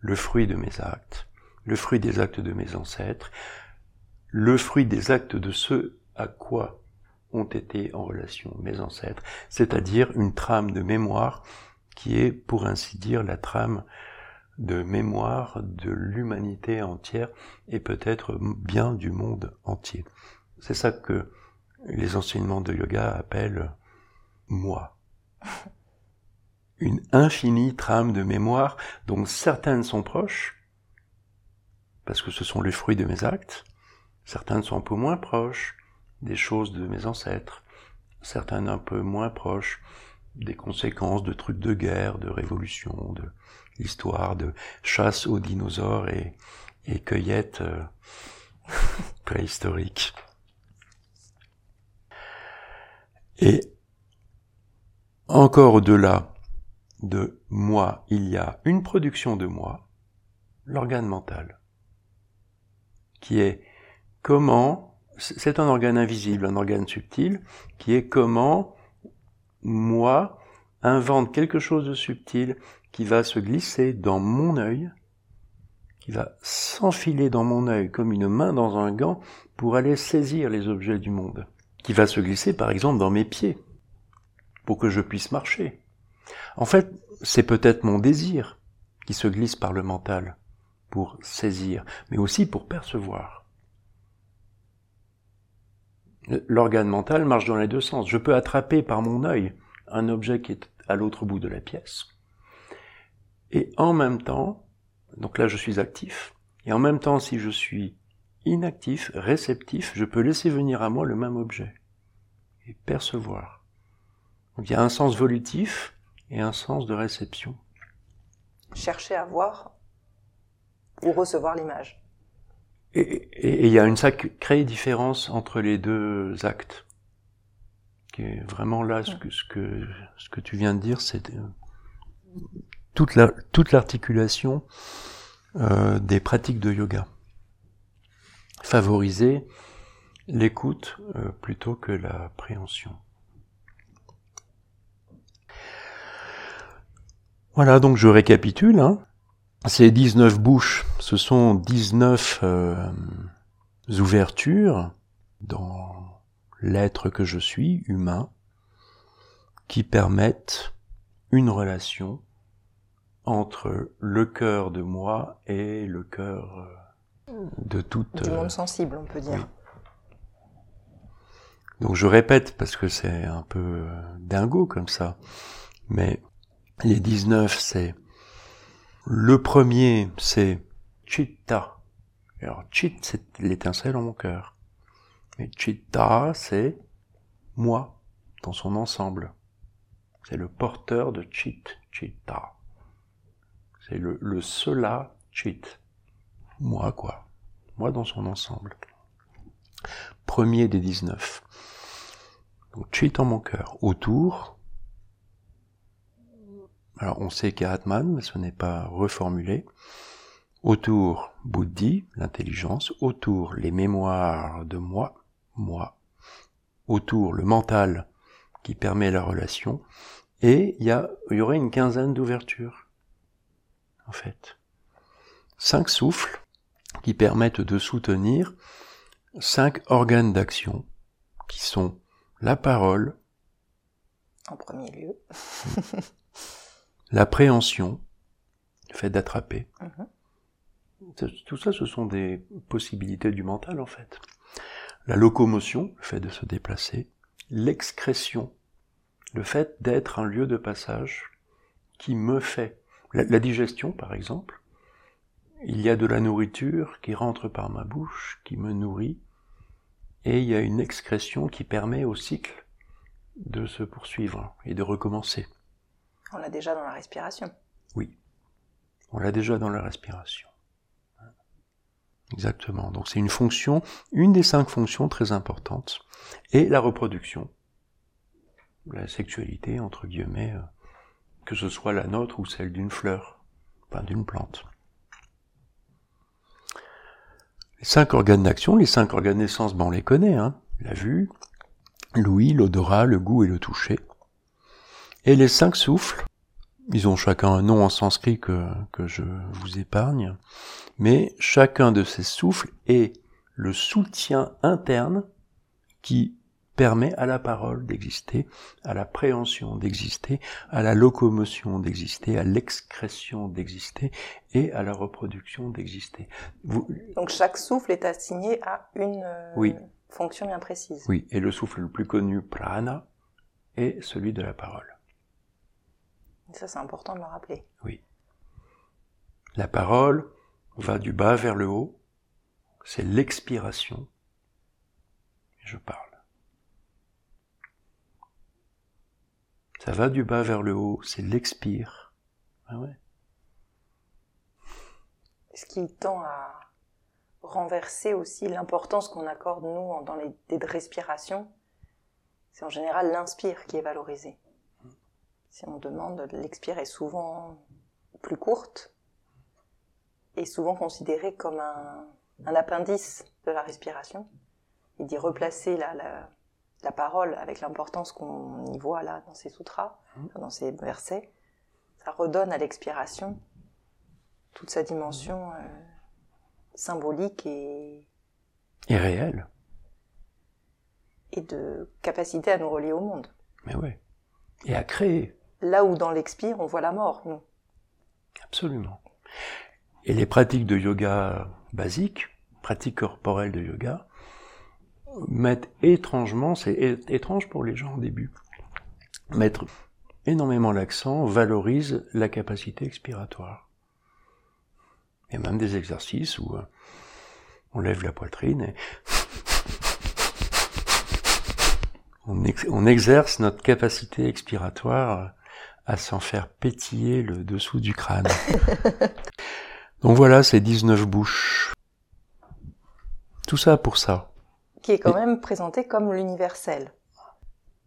le fruit de mes actes, le fruit des actes de mes ancêtres, le fruit des actes de ceux à quoi ont été en relation mes ancêtres, c'est-à-dire une trame de mémoire qui est, pour ainsi dire, la trame de mémoire de l'humanité entière et peut-être bien du monde entier. C'est ça que les enseignements de yoga appellent moi une infinie trame de mémoire dont certaines sont proches parce que ce sont les fruits de mes actes. Certains sont un peu moins proches des choses de mes ancêtres, certains un peu moins proches des conséquences de trucs de guerre, de révolution, de l'histoire de chasse aux dinosaures et, et cueillette euh, préhistorique. Et encore au-delà de moi, il y a une production de moi, l'organe mental, qui est comment, c'est un organe invisible, un organe subtil, qui est comment moi invente quelque chose de subtil qui va se glisser dans mon œil, qui va s'enfiler dans mon œil comme une main dans un gant pour aller saisir les objets du monde, qui va se glisser par exemple dans mes pieds pour que je puisse marcher. En fait, c'est peut-être mon désir qui se glisse par le mental pour saisir, mais aussi pour percevoir. L'organe mental marche dans les deux sens. Je peux attraper par mon œil un objet qui est à l'autre bout de la pièce. Et en même temps, donc là je suis actif, et en même temps si je suis inactif, réceptif, je peux laisser venir à moi le même objet et percevoir. Donc il y a un sens volutif et un sens de réception. Chercher à voir ou recevoir l'image. Et il y a une sacrée différence entre les deux actes. Qui est vraiment là, ce que, ce que, ce que tu viens de dire, c'est euh, toute la, toute l'articulation euh, des pratiques de yoga. Favoriser l'écoute euh, plutôt que la Voilà, donc je récapitule. Hein. Ces 19 bouches, ce sont 19 euh, ouvertures dans l'être que je suis, humain, qui permettent une relation entre le cœur de moi et le cœur euh, de toute... Du monde sensible, on peut dire. Donc je répète parce que c'est un peu euh, dingo comme ça, mais les 19, c'est le premier, c'est chitta. Alors chit, c'est l'étincelle en mon cœur. Mais chitta, c'est moi dans son ensemble. C'est le porteur de chit, chitta. C'est le, le cela chit. Moi, quoi. Moi dans son ensemble. Premier des 19. Donc chit en mon cœur. Autour, alors on sait qu'il y a Atman, mais ce n'est pas reformulé. Autour Bouddhi, l'intelligence. Autour les mémoires de moi, moi. Autour le mental qui permet la relation. Et il y, a, il y aurait une quinzaine d'ouvertures, en fait. Cinq souffles qui permettent de soutenir cinq organes d'action qui sont la parole. En premier lieu. l'appréhension, le fait d'attraper. Mhm. Tout ça, ce sont des possibilités du mental, en fait. La locomotion, le fait de se déplacer. L'excrétion, le fait d'être un lieu de passage qui me fait. La, digestion, par exemple. Il y a de la nourriture qui rentre par ma bouche, qui me nourrit, et il y a une excrétion qui permet au cycle de se poursuivre et de recommencer. On l'a déjà dans la respiration. Oui, on l'a déjà dans la respiration. Exactement. Donc c'est une fonction, une des cinq fonctions très importantes. Et la reproduction, la sexualité, entre guillemets, euh, que ce soit la nôtre ou celle d'une fleur, enfin d'une plante. Les cinq organes d'action, les cinq organes d'essence, ben on les connaît, hein. la vue, l'ouïe, l'odorat, le goût et le toucher. Et les cinq souffles, ils ont chacun un nom en sanskrit que, que je vous épargne, mais chacun de ces souffles est le soutien interne qui permet à la parole d'exister, à la préhension d'exister, à la locomotion d'exister, à l'excrétion d'exister et à la reproduction d'exister. Donc chaque souffle est assigné à une euh, fonction bien précise. Oui, et le souffle le plus connu, prana, est celui de la parole. Ça, c'est important de le rappeler. Oui. La parole, va du bas vers le haut, c'est l'expiration. Je parle. Ça va du bas vers le haut, c'est l'expire. Ah ouais. Ce qui tend à renverser aussi l'importance qu'on accorde, nous, dans les dés de respiration, c'est en général l'inspire qui est valorisé. Si on demande, l'expire est souvent plus courte et souvent considérée comme un, appendice de la respiration et d'y replacer la, la, parole avec l'importance qu'on y voit là dans ces sutras, mmh. dans ces versets, ça redonne à l'expiration toute sa dimension euh, symbolique et... Et réelle. Et de capacité à nous relier au monde. Mais oui. Et à créer. Là où dans l'expire, on voit la mort, nous. Absolument. Et les pratiques de yoga basiques, pratiques corporelles de yoga, mettent étrangement, c'est étrange pour les gens au début, mettre énormément l'accent, valorise la capacité expiratoire. Il y a même des exercices où euh, on lève la poitrine et on, exerce notre capacité expiratoire à s'en faire pétiller le dessous du crâne. Donc voilà, ces 19 bouches. Tout ça pour ça. Qui est quand même présenté comme l'universel.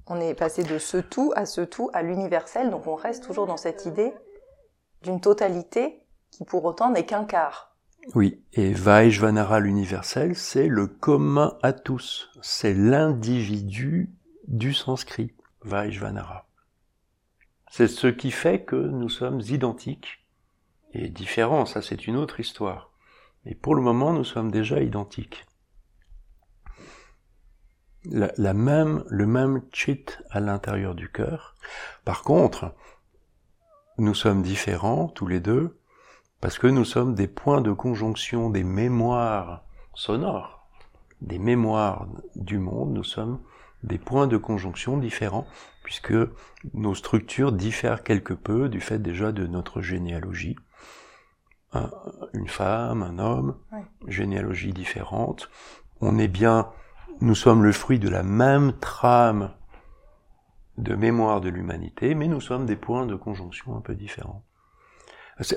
On est passé de ce tout à ce tout à l'universel, donc on reste toujours dans cette idée d'une totalité qui pour autant n'est qu'un quart. Oui, et Vaishvanara l'universel, c'est le commun à tous, c'est l'individu du sanskrit, Vaishvanara. C'est ce qui fait que nous sommes identiques et différents, ça c'est une autre histoire. Mais pour le moment, nous sommes déjà identiques. La, même, le même chit à l'intérieur du cœur. Par contre, nous sommes différents tous les deux parce que nous sommes des points de conjonction des mémoires sonores, des mémoires du monde. Nous sommes des points de conjonction différents, puisque nos structures diffèrent quelque peu du fait déjà de notre généalogie. une femme, un homme, généalogie différente. On est bien, nous sommes le fruit de la même trame de mémoire de l'humanité, mais nous sommes des points de conjonction un peu différents.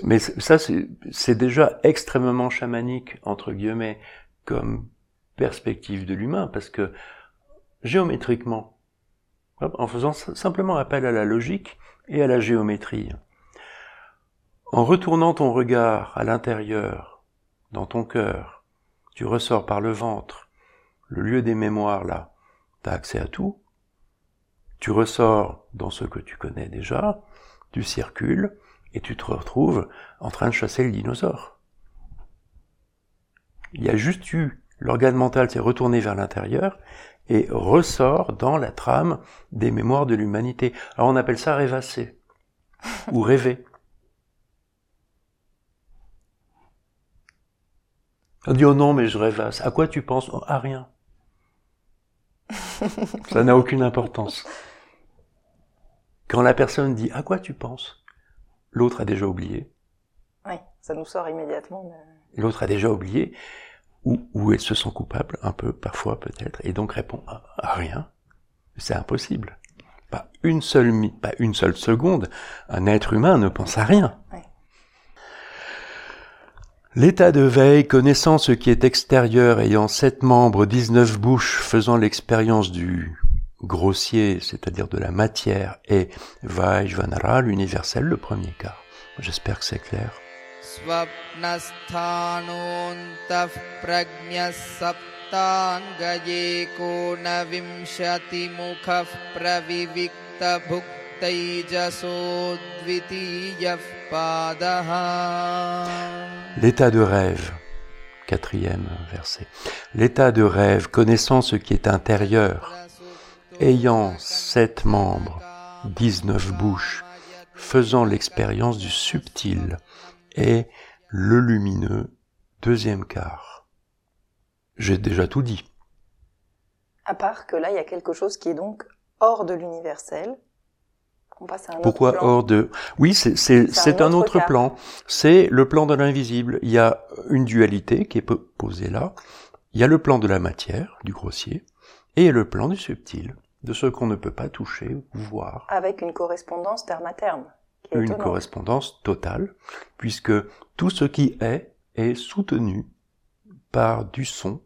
Mais ça, c'est déjà extrêmement chamanique, entre guillemets, comme perspective de l'humain, parce que géométriquement, en faisant simplement appel à la logique et à la géométrie. En retournant ton regard à l'intérieur, dans ton cœur, tu ressors par le ventre, le lieu des mémoires là, tu as accès à tout, tu ressors dans ce que tu connais déjà, tu circules, et tu te retrouves en train de chasser le dinosaure. Il y a juste eu, l'organe mental s'est retourné vers l'intérieur, et ressort dans la trame des mémoires de l'humanité. Alors on appelle ça rêvasser ou rêver. On dit oh non mais je rêvasse. À quoi tu penses? À rien. ça n'a aucune importance. Quand la personne dit à quoi tu penses, l'autre a déjà oublié. Oui, ça nous sort immédiatement. L'autre a déjà oublié ou, ou elle se sent coupable, un peu parfois peut-être, et donc répond à, rien. C'est impossible. Pas une seule, pas une seule seconde, un être humain ne pense à rien. L'état de veille, connaissant ce qui est extérieur, ayant sept membres, dix-neuf bouches, faisant l'expérience du grossier, c'est-à-dire de la matière, et Vaishvanara, l'universel, le premier cas. J'espère que c'est clair. स्वप्नस्थानोऽन्तः प्रज्ञः सप्ताङ्गयेकोनविंशतिमुखः प्रविविक्तभुक्तैजसो द्वितीयः पादः L'état de rêve, quatrième verset. L'état de rêve, connaissant ce qui est intérieur, ayant sept membres, dix-neuf bouches, faisant l'expérience du subtil, et le lumineux, deuxième quart. J'ai déjà tout dit. À part que là, il y a quelque chose qui est donc hors de l'universel, On passe à un Pourquoi autre plan. hors de? Oui, c'est c'est C'est un c'est un autre autre plan. C'est le plan de l'invisible. Il y a une dualité qui est po- posée là. Il y a le plan de la matière, du grossier, et le plan du subtil, de ce qu'on ne peut pas toucher ou voir. Avec une correspondance terme à terme. Une correspondance totale, puisque tout ce qui est est soutenu par du son,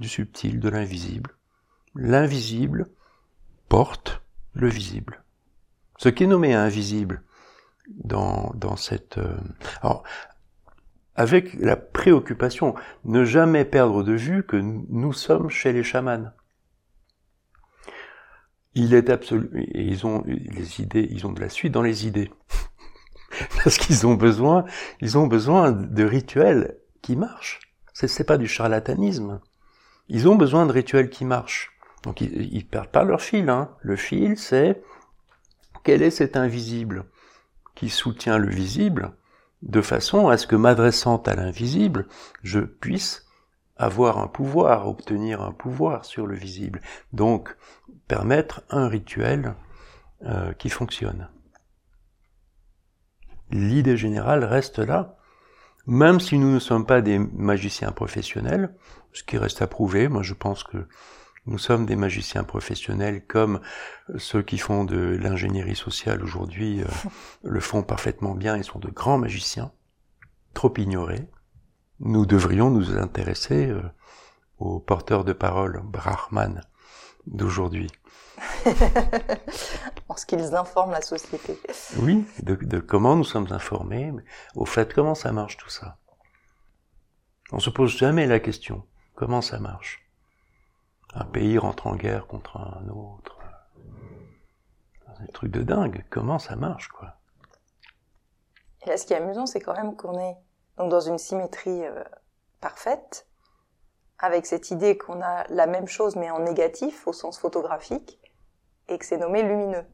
du subtil, de l'invisible. L'invisible porte le visible. Ce qui est nommé invisible dans, dans cette... euh, alors, avec la préoccupation, ne jamais perdre de vue que nous sommes chez les chamans. Il est absolu, et ils ont les idées, ils ont de la suite dans les idées. Parce qu'ils ont besoin, ils ont besoin de rituels qui marchent. C'est, c'est pas du charlatanisme. Ils ont besoin de rituels qui marchent. Donc ils, ils perdent pas leur fil, hein. Le fil, c'est quel est cet invisible qui soutient le visible de façon à ce que m'adressant à l'invisible, je puisse avoir un pouvoir, obtenir un pouvoir sur le visible. Donc, permettre un rituel euh, qui fonctionne. L'idée générale reste là, même si nous ne sommes pas des magiciens professionnels, ce qui reste à prouver. Moi, je pense que nous sommes des magiciens professionnels comme ceux qui font de l'ingénierie sociale aujourd'hui euh, le font parfaitement bien et sont de grands magiciens, trop ignorés. Nous devrions nous intéresser euh, aux porteurs de parole Brahman d'aujourd'hui. Parce qu'ils informent la société. Oui, de, de comment nous sommes informés, mais au fait, comment ça marche tout ça? On se pose jamais la question, comment ça marche? Un pays rentre en guerre contre un autre. C'est un truc de dingue, comment ça marche, quoi? Et là, ce qui est amusant, c'est quand même qu'on est donc dans une symétrie euh, parfaite, avec cette idée qu'on a la même chose mais en négatif au sens photographique, et que c'est nommé lumineux.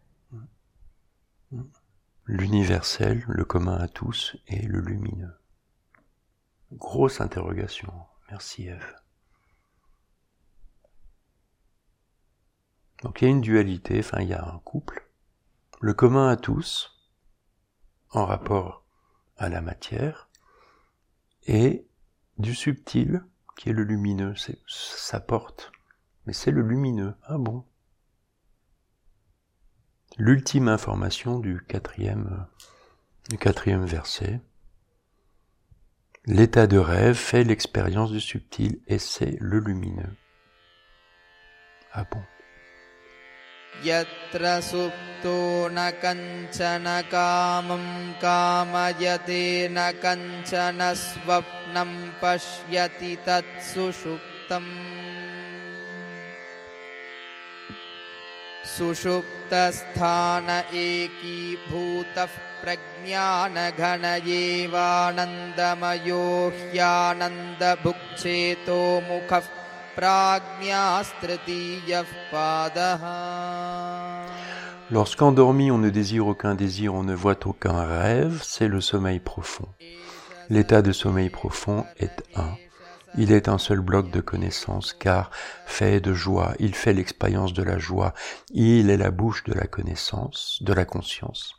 L'universel, le commun à tous et le lumineux. Grosse interrogation. Merci Eve. Donc il y a une dualité, enfin il y a un couple. Le commun à tous, en rapport à la matière, et du subtil, qui est le lumineux. C'est, ça porte. Mais c'est le lumineux. Ah bon L'ultime information du quatrième, du quatrième verset. L'état de rêve fait l'expérience du subtil et c'est le lumineux. Ah bon यत्र सुप्तो न कञ्चन कामं कामयते न कञ्चन स्वप्नं पश्यति तत्सुषुप्तम्। सुषुप्तस्थान एकीभूतः प्रज्ञानघनयेवानन्दमयो ह्यानन्दभुक्चेतो मुखः Lorsqu'endormi on ne désire aucun désir, on ne voit aucun rêve, c'est le sommeil profond. L'état de sommeil profond est un. Il est un seul bloc de connaissance, car fait de joie, il fait l'expérience de la joie. Il est la bouche de la connaissance, de la conscience.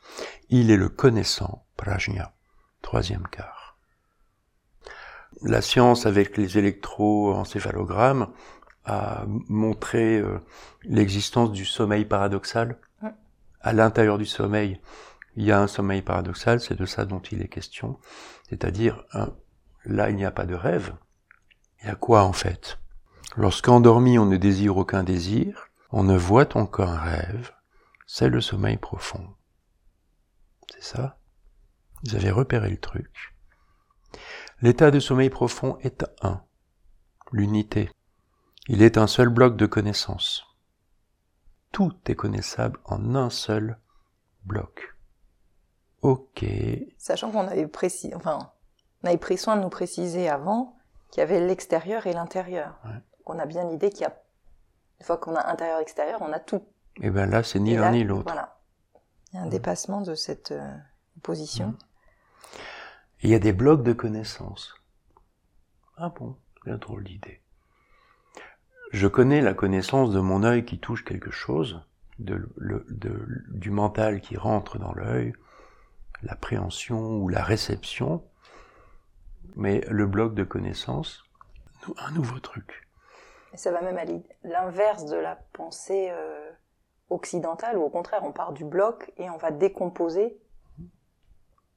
Il est le connaissant, prajna, troisième quart. La science avec les électroencéphalogrammes a montré euh, l'existence du sommeil paradoxal. À l'intérieur du sommeil, il y a un sommeil paradoxal, c'est de ça dont il est question. C'est-à-dire, un- là, il n'y a pas de rêve. Il y a quoi en fait? Lorsqu'endormi, on ne désire aucun désir, on ne voit aucun rêve, c'est le sommeil profond. C'est ça? Vous avez repéré le truc? L'état de sommeil profond est un, l'unité. Il est un seul bloc de connaissance. Tout est connaissable en un seul bloc. Ok. Sachant qu'on avait précis, enfin, on avait pris soin de nous préciser avant qu'il y avait l'extérieur et l'intérieur. Ouais. On a bien l'idée qu'il y a, une fois qu'on a intérieur-extérieur, on a tout. Et bien là, c'est ni l'un ni l'autre. Voilà. Il y a un dépassement de cette euh, opposition. Mm. Il y a des blocs de connaissances. Ah bon, c'est drôle d'idée. Je connais la connaissance de mon œil qui touche quelque chose, du mental qui rentre dans l'œil, l'appréhension ou la réception, mais le bloc de connaissance, nou- un nouveau truc. Et ça va même à l'inverse de la pensée euh, occidentale, où au contraire on part du bloc et on va décomposer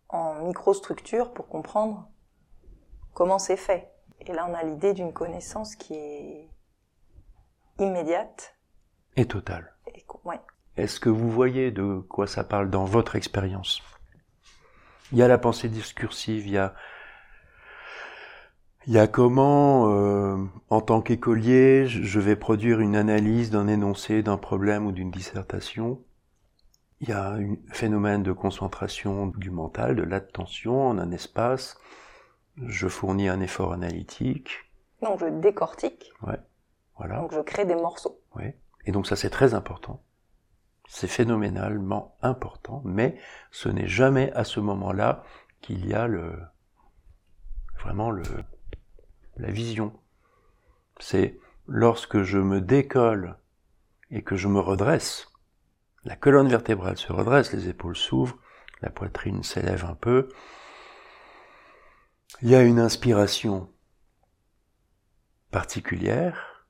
en microstructures pour comprendre comment c'est fait. Et là on a l'idée d'une connaissance qui est immédiate. Et total. Et, co- ouais. Est-ce que vous voyez de quoi ça parle dans votre expérience? Il y a la pensée discursive, il y a, il y a comment, euh, en tant qu'écolier, je vais produire une analyse d'un énoncé, d'un problème ou d'une dissertation. Il y a un phénomène de concentration du mental, de l'attention en un espace. Je fournis un effort analytique. Donc je décortique, Voilà. donc je crée des morceaux. Oui. Et donc ça c'est très important. C'est phénoménalement important, mais ce n'est jamais à ce moment-là qu'il y a le vraiment le la vision. C'est lorsque je me décolle et que je me redresse, la colonne vertébrale se redresse, les épaules s'ouvrent, la poitrine s'élève un peu. Il y a une inspiration particulière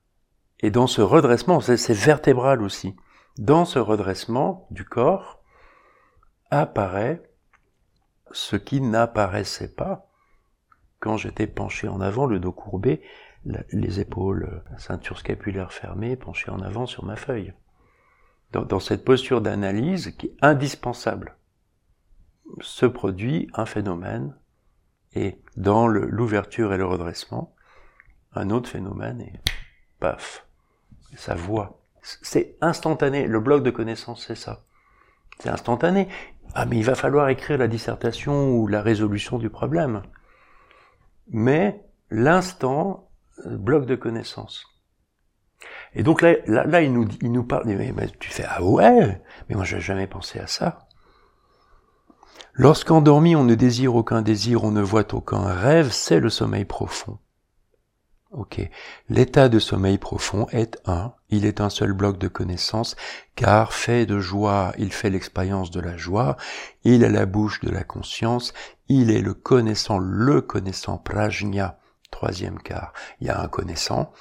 et dans ce redressement, c'est vertébral aussi, dans ce redressement du corps apparaît ce qui n'apparaissait pas quand j'étais penché en avant, le dos courbé, les épaules, la ceinture scapulaire fermée, penché en avant sur ma feuille. Dans, cette posture d'analyse qui est indispensable, se produit un phénomène et dans l'ouverture et le redressement, un autre phénomène et paf, ça voit. C'est instantané. Le bloc de connaissances, c'est ça. C'est instantané. Ah, mais il va falloir écrire la dissertation ou la résolution du problème. Mais l'instant, euh, bloc de connaissances. Et donc là, là, il nous, il nous parle, mais, tu fais, ah ouais, mais moi j'ai jamais pensé à ça. Lorsqu'endormi, on ne désire aucun désir, on ne voit aucun rêve, c'est le sommeil profond. Ok. L'état de sommeil profond est un, il est un seul bloc de connaissance, car fait de joie, il fait l'expérience de la joie, il est la bouche de la conscience, il est le connaissant, le connaissant, prajna, troisième quart. Il y a un connaissant,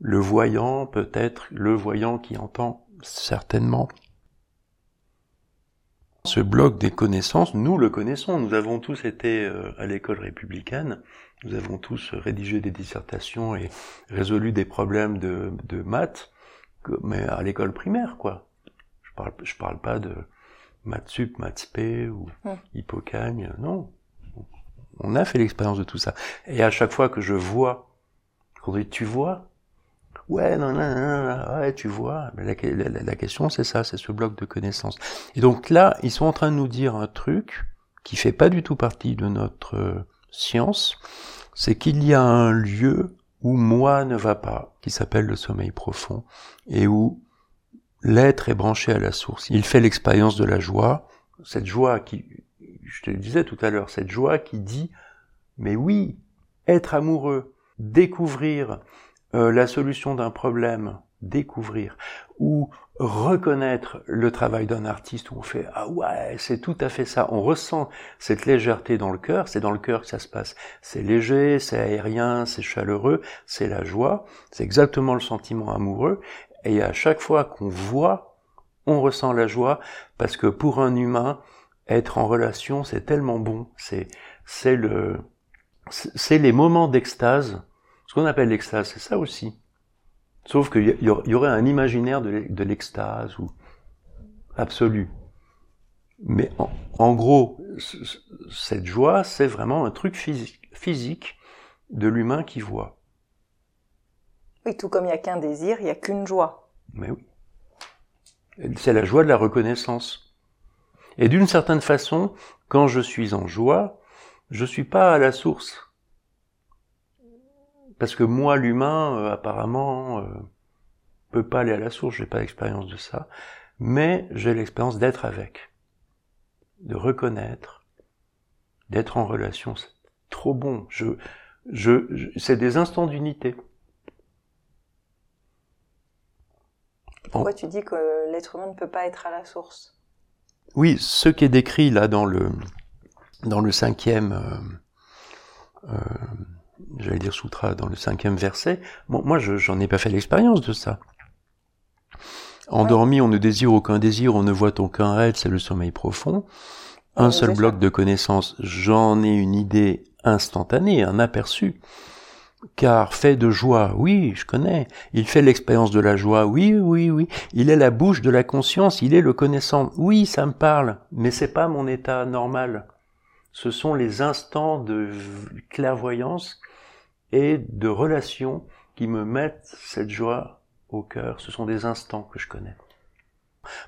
le voyant peut-être, le voyant qui entend certainement. Ce bloc des connaissances, nous le connaissons, nous avons tous été euh, à l'école républicaine, nous avons tous rédigé des dissertations et résolu des problèmes de, de maths, mais à l'école primaire, quoi. Je parle, je parle pas de maths sup, maths spé ou Hmm. hippocagne, non. On a fait l'expérience de tout ça. Et à chaque fois que je vois, qu'on dit tu vois, ouais, non, non, non, ouais, tu vois, la question c'est ça, c'est ce bloc de connaissances. Et donc là, ils sont en train de nous dire un truc qui fait pas du tout partie de notre euh, science, c'est qu'il y a un lieu où moi ne va pas, qui s'appelle le sommeil profond, et où l'être est branché à la source. Il fait l'expérience de la joie, cette joie qui, je te le disais tout à l'heure, cette joie qui dit, mais oui, être amoureux, découvrir euh, la solution d'un problème, découvrir, ou reconnaître le travail d'un artiste où on fait ah ouais c'est tout à fait ça. On ressent cette légèreté dans le cœur. C'est dans le cœur que ça se passe. C'est léger c'est aérien c'est chaleureux c'est la joie c'est exactement le sentiment amoureux. Et à chaque fois qu'on voit on ressent la joie parce que pour un humain être en relation c'est tellement bon. C'est c'est le c'est c'est les moments d'extase ce qu'on appelle l'extase c'est ça aussi Sauf qu'il y aurait- un imaginaire de l'e- de l'extase ou absolu. Mais en, en gros, cette joie, c'est vraiment un truc physique, physique de l'humain qui voit. Oui, tout comme il n'y a qu'un désir, il n'y a qu'une joie. Mais oui. C'est la joie de la reconnaissance. Et d'une certaine façon, quand je suis en joie, je suis pas à la source. Parce que moi, l'humain, euh, apparemment, euh, peut pas aller à la source, j'ai pas l'expérience de ça, mais j'ai l'expérience d'être avec, de reconnaître, d'être en relation. C'est trop bon. Je, je, je- c'est des instants d'unité. Pourquoi tu dis que l'être humain ne peut pas être à la source? Oui, ce qui est décrit là dans le dans le cinquième, euh, euh, j'allais dire sutra, dans le cinquième verset. Bon, moi, je j'en ai pas fait l'expérience de ça. Endormi, on ne désire aucun désir, on ne voit aucun rêve, c'est le sommeil profond. Un seul bloc de connaissances, j'en ai une idée instantanée, un aperçu. Car fait de joie, oui, je connais. Il fait l'expérience de la joie, oui, oui, oui. Il est la bouche de la conscience, il est le connaissant, oui, ça me parle. Mais c'est pas mon état normal. Ce sont les instants de clairvoyance et de relation qui me mettent cette joie au cœur. Ce sont des instants que je connais.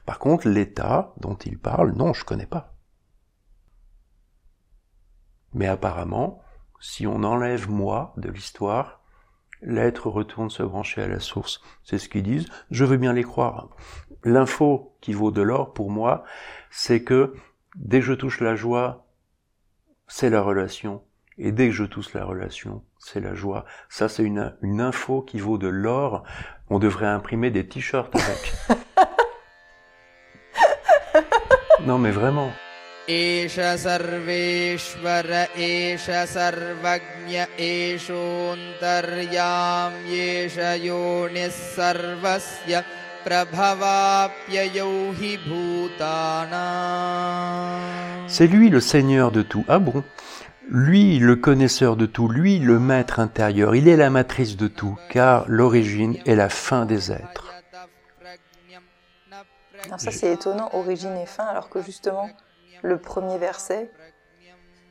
Par contre, l'état dont il parle, non, je connais pas. Mais apparemment, si on enlève moi de l'histoire, l'être retourne se brancher à la source. C'est ce qu'ils disent. Je veux bien les croire. L'info qui vaut de l'or pour moi, c'est que dès que je touche la joie, c'est la relation. Et dès que je touche la relation, c'est la joie. Ça, c'est une, une info qui vaut de l'or. On devrait imprimer des t-shirts avec. non, mais vraiment. एष सर्वेश्वर एष सर्वज्ञ एषोऽन्तर्याम् येष योनिः सर्वस्य प्रभवाप्ययौ हि भूतानाम् C'est lui le Seigneur de tout. Ah bon Lui le connaisseur de tout, lui le maître intérieur, il est la matrice de tout, car l'origine est la fin des êtres. Alors ça c'est étonnant, origine et fin, alors que justement le premier verset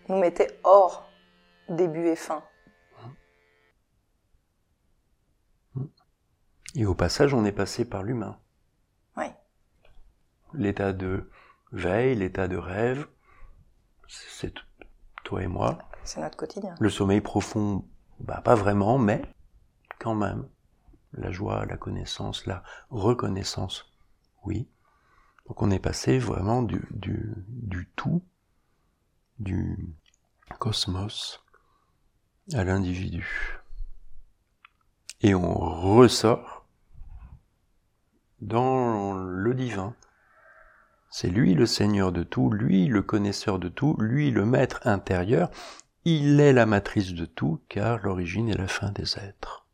nous mettait hors début et fin. Et au passage, on est passé par l'humain. Oui. L'état de veille, l'état de rêve, c'est t- toi et moi. C'est notre quotidien. Le sommeil profond, bah pas vraiment, mais quand même. La joie, la connaissance, la reconnaissance, oui. Donc on est passé vraiment du, du, du tout, du cosmos à l'individu. Et on ressort dans le divin. C'est lui le Seigneur de tout, lui le connaisseur de tout, lui le maître intérieur, il est la matrice de tout, car l'origine est la fin des êtres.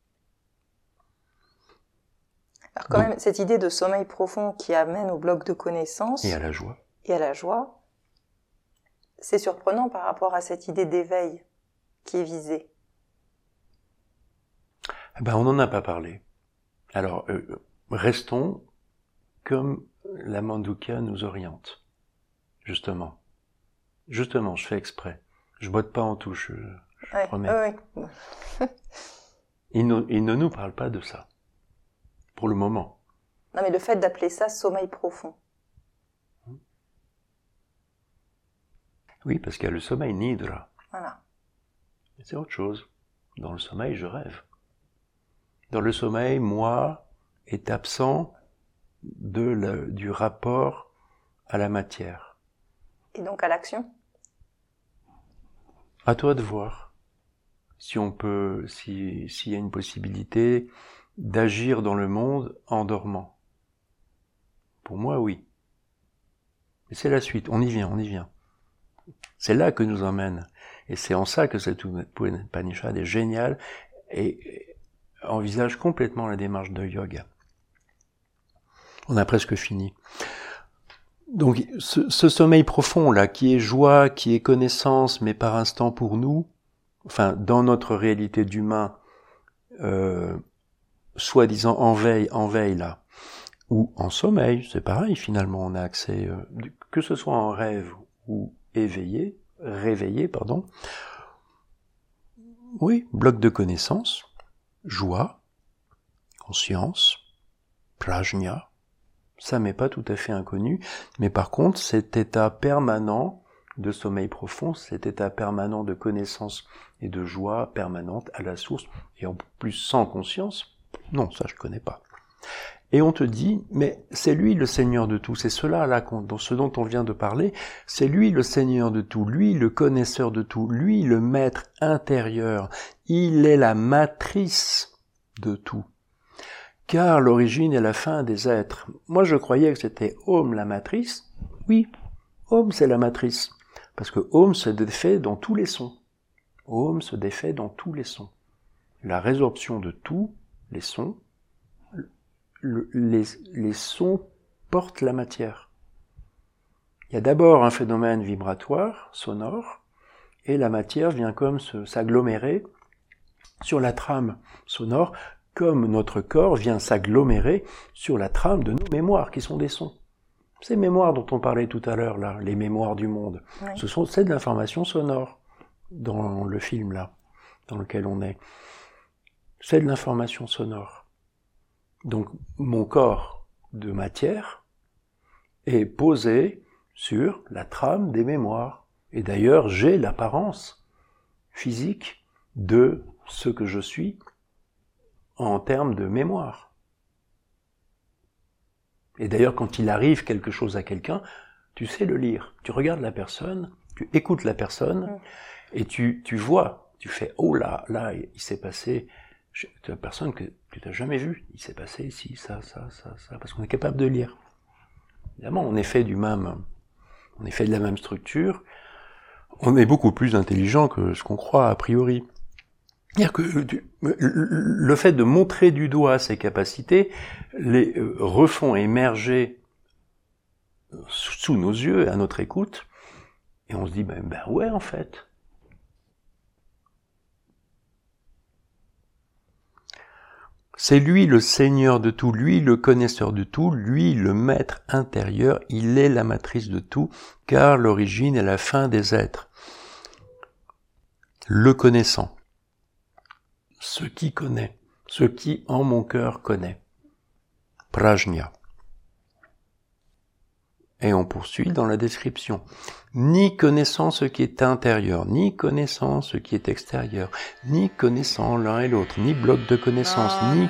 Alors quand Donc- même, cette idée de sommeil profond qui amène au bloc de connaissance Et à la joie. et à la joie, c'est surprenant par rapport à cette idée d'éveil qui est visée. Eh Ben, on n'en a pas parlé. Alors, euh, restons comme la Mandukya nous oriente. Justement. Justement, je fais exprès. Je botte pas en touche. je- je Ouais, promets. ouais. Il, ne, il ne nous parle pas de ça. Pour le moment. Non mais le fait d'appeler ça sommeil profond. Oui, parce qu'il y a le sommeil nidra. Voilà. Mais C'est autre chose. Dans le sommeil, je rêve. Dans le sommeil, moi est absent de du rapport à la matière. Et donc à l'action? À toi de voir si on peut, si- s'il y a une possibilité d'agir dans le monde en dormant. Pour moi, oui. Mais c'est la suite. On y vient, on y vient. C'est là que nous emmène. Et c'est en ça que cette Upanishad est génial et envisage complètement la démarche de yoga. On a presque fini. Donc ce, sommeil profond là, qui est joie, qui est connaissance, mais par instant pour nous, enfin dans notre réalité d'humain, euh, soi-disant en veille, en veille là, ou en sommeil, c'est pareil finalement, on a accès, euh, que ce soit en rêve ou éveillé, réveillé, pardon. Oui, bloc de connaissance, joie, conscience, prajna, ça m'est pas tout à fait inconnu, mais par contre, cet état permanent de sommeil profond, cet état permanent de connaissance et de joie permanente à la source, et en plus sans conscience, non, ça je connais pas. Et on te dit, mais c'est lui le Seigneur de tout, c'est cela là, dans ce dont on vient de parler, c'est lui le Seigneur de tout, lui le connaisseur de tout, lui le maître intérieur, il est la matrice de tout car l'origine est la fin des êtres. Moi, je croyais que c'était Om la matrice. Oui, Om c'est la matrice. Parce que Om se défait dans tous les sons. Om se défait dans tous les sons. La résorption de tous les sons, les sons portent la matière. Il y a d'abord un phénomène vibratoire, sonore, et la matière vient comme s'agglomérer sur la trame sonore, comme notre corps vient s'agglomérer sur la trame de nos mémoires, qui sont des sons. Ces mémoires dont on parlait tout à l'heure, là, les mémoires du monde, ce sont, c'est de l'information sonore dans le film, là, dans lequel on est. C'est de l'information sonore. Donc, mon corps de matière est posé sur la trame des mémoires. Et d'ailleurs, j'ai l'apparence physique de ce que je suis en termes de mémoire. Et d'ailleurs, quand il arrive quelque chose à quelqu'un, tu sais le lire. Tu regardes la personne, tu écoutes la personne, mm. et tu, tu vois, tu fais, oh là, là, il s'est passé, la personne que tu n'as jamais vue, il s'est passé ici, ça, ça, ça, ça, parce qu'on est capable de lire. Évidemment, on est fait du même, on est fait de la même structure, on est beaucoup plus intelligent que ce qu'on croit a priori. C'est-à-dire que le fait de montrer du doigt ses capacités les euh, refont émerger sous nos yeux, à notre écoute, et on se dit, ben, ben ouais, en fait. C'est lui le Seigneur de tout, lui le connaisseur de tout, lui le maître intérieur, il est la matrice de tout, car l'origine est la fin des êtres. Le connaissant ce qui connaît, ce qui en mon cœur connaît. Prajna. Et on poursuit dans la description. Ni connaissant ce qui est intérieur, ni connaissant ce qui est extérieur, ni connaissant l'un et l'autre, ni bloc de connaissance, ni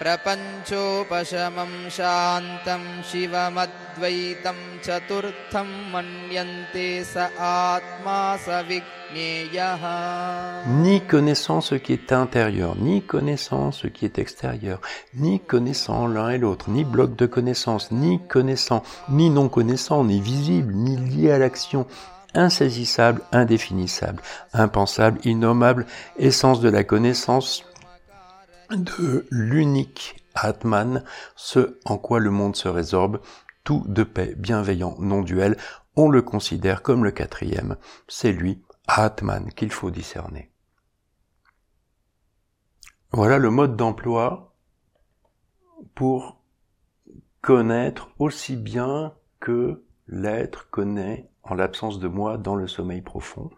प्रपञ्चोपशमं शान्तं शिवमद्वैतं चतुर्थं मन्यन्ते स आत्मा स विज्ञेयः Ni connaissant ce qui est intérieur, ni connaissant ce qui est extérieur, ni connaissant l'un et l'autre, ni bloc de connaissance, ni connaissant, ni non connaissant, ni visible, ni lié à l'action, insaisissable, indéfinissable, impensable, innommable, essence de la connaissance, de l'unique Atman, ce en quoi le monde se résorbe, tout de paix, bienveillant, non duel, on le considère comme le quatrième. C'est lui, Atman, qu'il faut discerner. Voilà le mode d'emploi pour connaître aussi bien que l'être connaît en l'absence de moi dans le sommeil profond.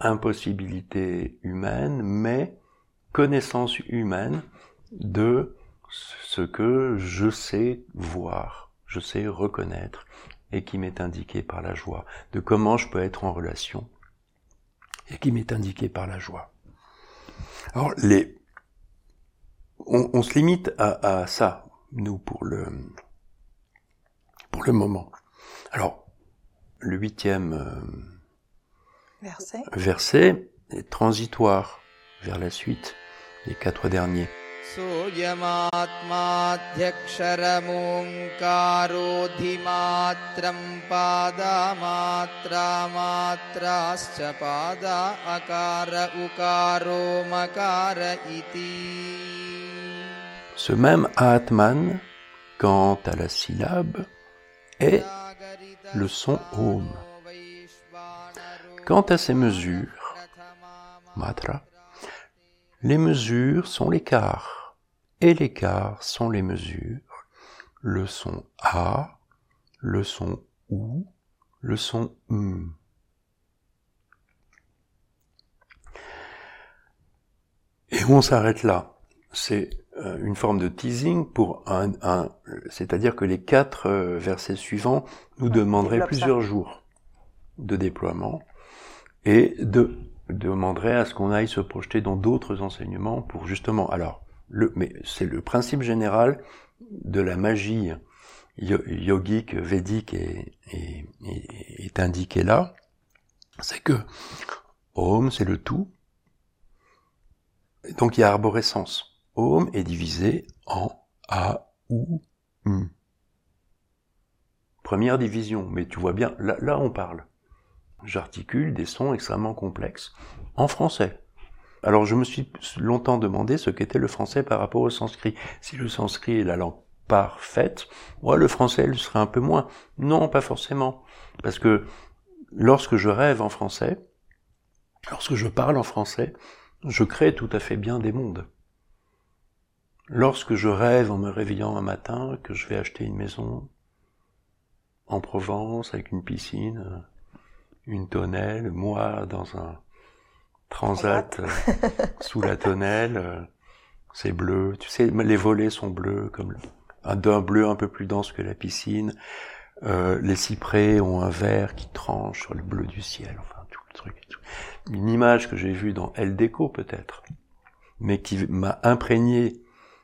Impossibilité humaine, mais connaissance humaine de ce que je sais voir, je sais reconnaître et qui m'est indiqué par la joie, de comment je peux être en relation et qui m'est indiqué par la joie. Alors les, on, se limite à, ça, nous pour le pour le moment. Alors le huitième euh, verset. verset est transitoire vers la suite les quatre derniers. Ce même Atman, quant à la syllabe, est le son Om. Quant à ses mesures, Matra, les mesures sont l'écart, et l'écart sont les mesures. Le son A, le son OU, le son M. Et on s'arrête là? C'est euh, une forme de teasing pour un, un c'est-à-dire que les quatre euh, versets suivants nous demanderaient plusieurs ça. jours de déploiement et de demanderait à ce qu'on aille se projeter dans d'autres enseignements pour justement alors le mais c'est le principe général de la magie yogique védique est, est, est indiqué là c'est que Om c'est le tout donc il y a arborescence Om est divisé en A, ou, M. Première division, mais tu vois bien, là, là on parle. J'articule des sons extrêmement complexes en français. Alors je me suis longtemps demandé ce qu'était le français par rapport au sanskrit. Si le sanskrit est la langue parfaite, ouais, le français le serait un peu moins. Non, pas forcément. Parce que lorsque je rêve en français, lorsque je parle en français, je crée tout à fait bien des mondes. Lorsque je rêve en me réveillant un matin que je vais acheter une maison en Provence avec une piscine, une tonnelle, moi dans un transat sous la tonnelle, c'est bleu, tu sais, les volets sont bleus comme d'un bleu un peu plus dense que la piscine. Euh, les cyprès ont un vert qui tranche sur le bleu du ciel, enfin tout le truc. Tout. Une image que j'ai vue dans El Déco peut-être, mais qui m'a imprégné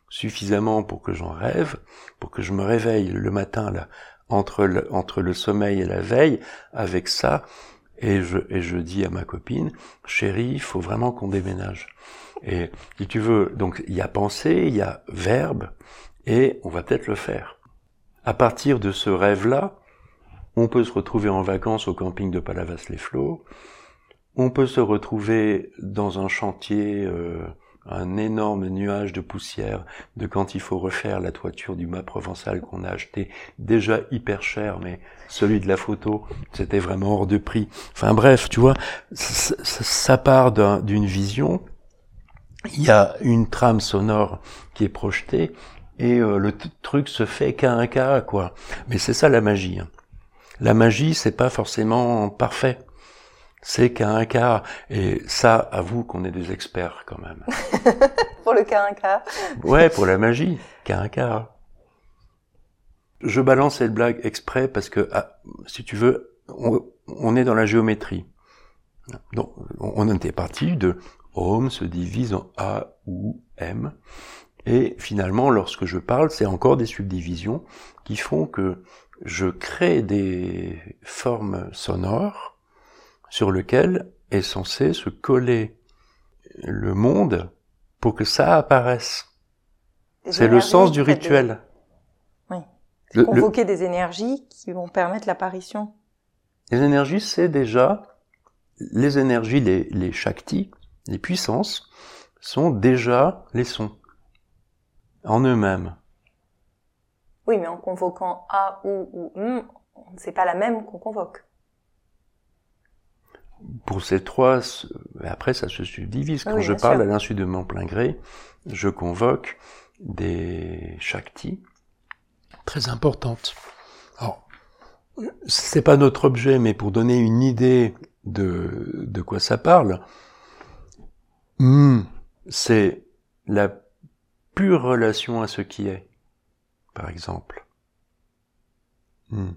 suffisamment pour que j'en rêve, pour que je me réveille le matin là, entre le, entre le sommeil et la veille, avec ça, et je, et je dis à ma copine, chérie, il faut vraiment qu'on déménage. Et si tu veux, donc il y a pensée, il y a verbe, et on va peut-être le faire. À partir de ce rêve-là, on peut se retrouver en vacances au camping de Palavas-les-Flots, on peut se retrouver dans un chantier euh, un énorme nuage de poussière de quand il faut refaire la toiture du mât provençal qu'on a acheté déjà hyper cher, mais celui de la photo, c'était vraiment hors de prix. Enfin bref, tu vois, ça, part d'une vision, il y a une trame sonore qui est projetée, et euh, le truc se fait qu'à un cas, quoi. Mais c'est ça la magie. Hein. La magie, c'est pas forcément parfait c'est qu'à un cas, et ça, avoue qu'on est des experts quand même. pour le cas un cas. ouais, pour la magie, qu'à un cas. Je balance cette blague exprès parce que, ah, si tu veux, on, on, est dans la géométrie. Donc, on était parti de Om se divise en A ou M. Et finalement, lorsque je parle, c'est encore des subdivisions qui font que je crée des formes sonores sur lequel est censé se coller le monde pour que ça apparaisse. C'est le sens du rituel. Oui. Le, convoquer le... des énergies qui vont permettre l'apparition. Les énergies, c'est déjà les énergies, les, les shaktis, les puissances, sont déjà les sons en eux-mêmes. Oui, mais en convoquant A ou ou M, c'est pas la même qu'on convoque pour ces trois, après ça se subdivise. Quand oui, je parle sûr. à l'insu de mon plein gré, je convoque des shaktis très importantes. Alors, c'est pas notre objet, mais pour donner une idée de, de quoi ça parle, mm, c'est la pure relation à ce qui est, par exemple. Mm.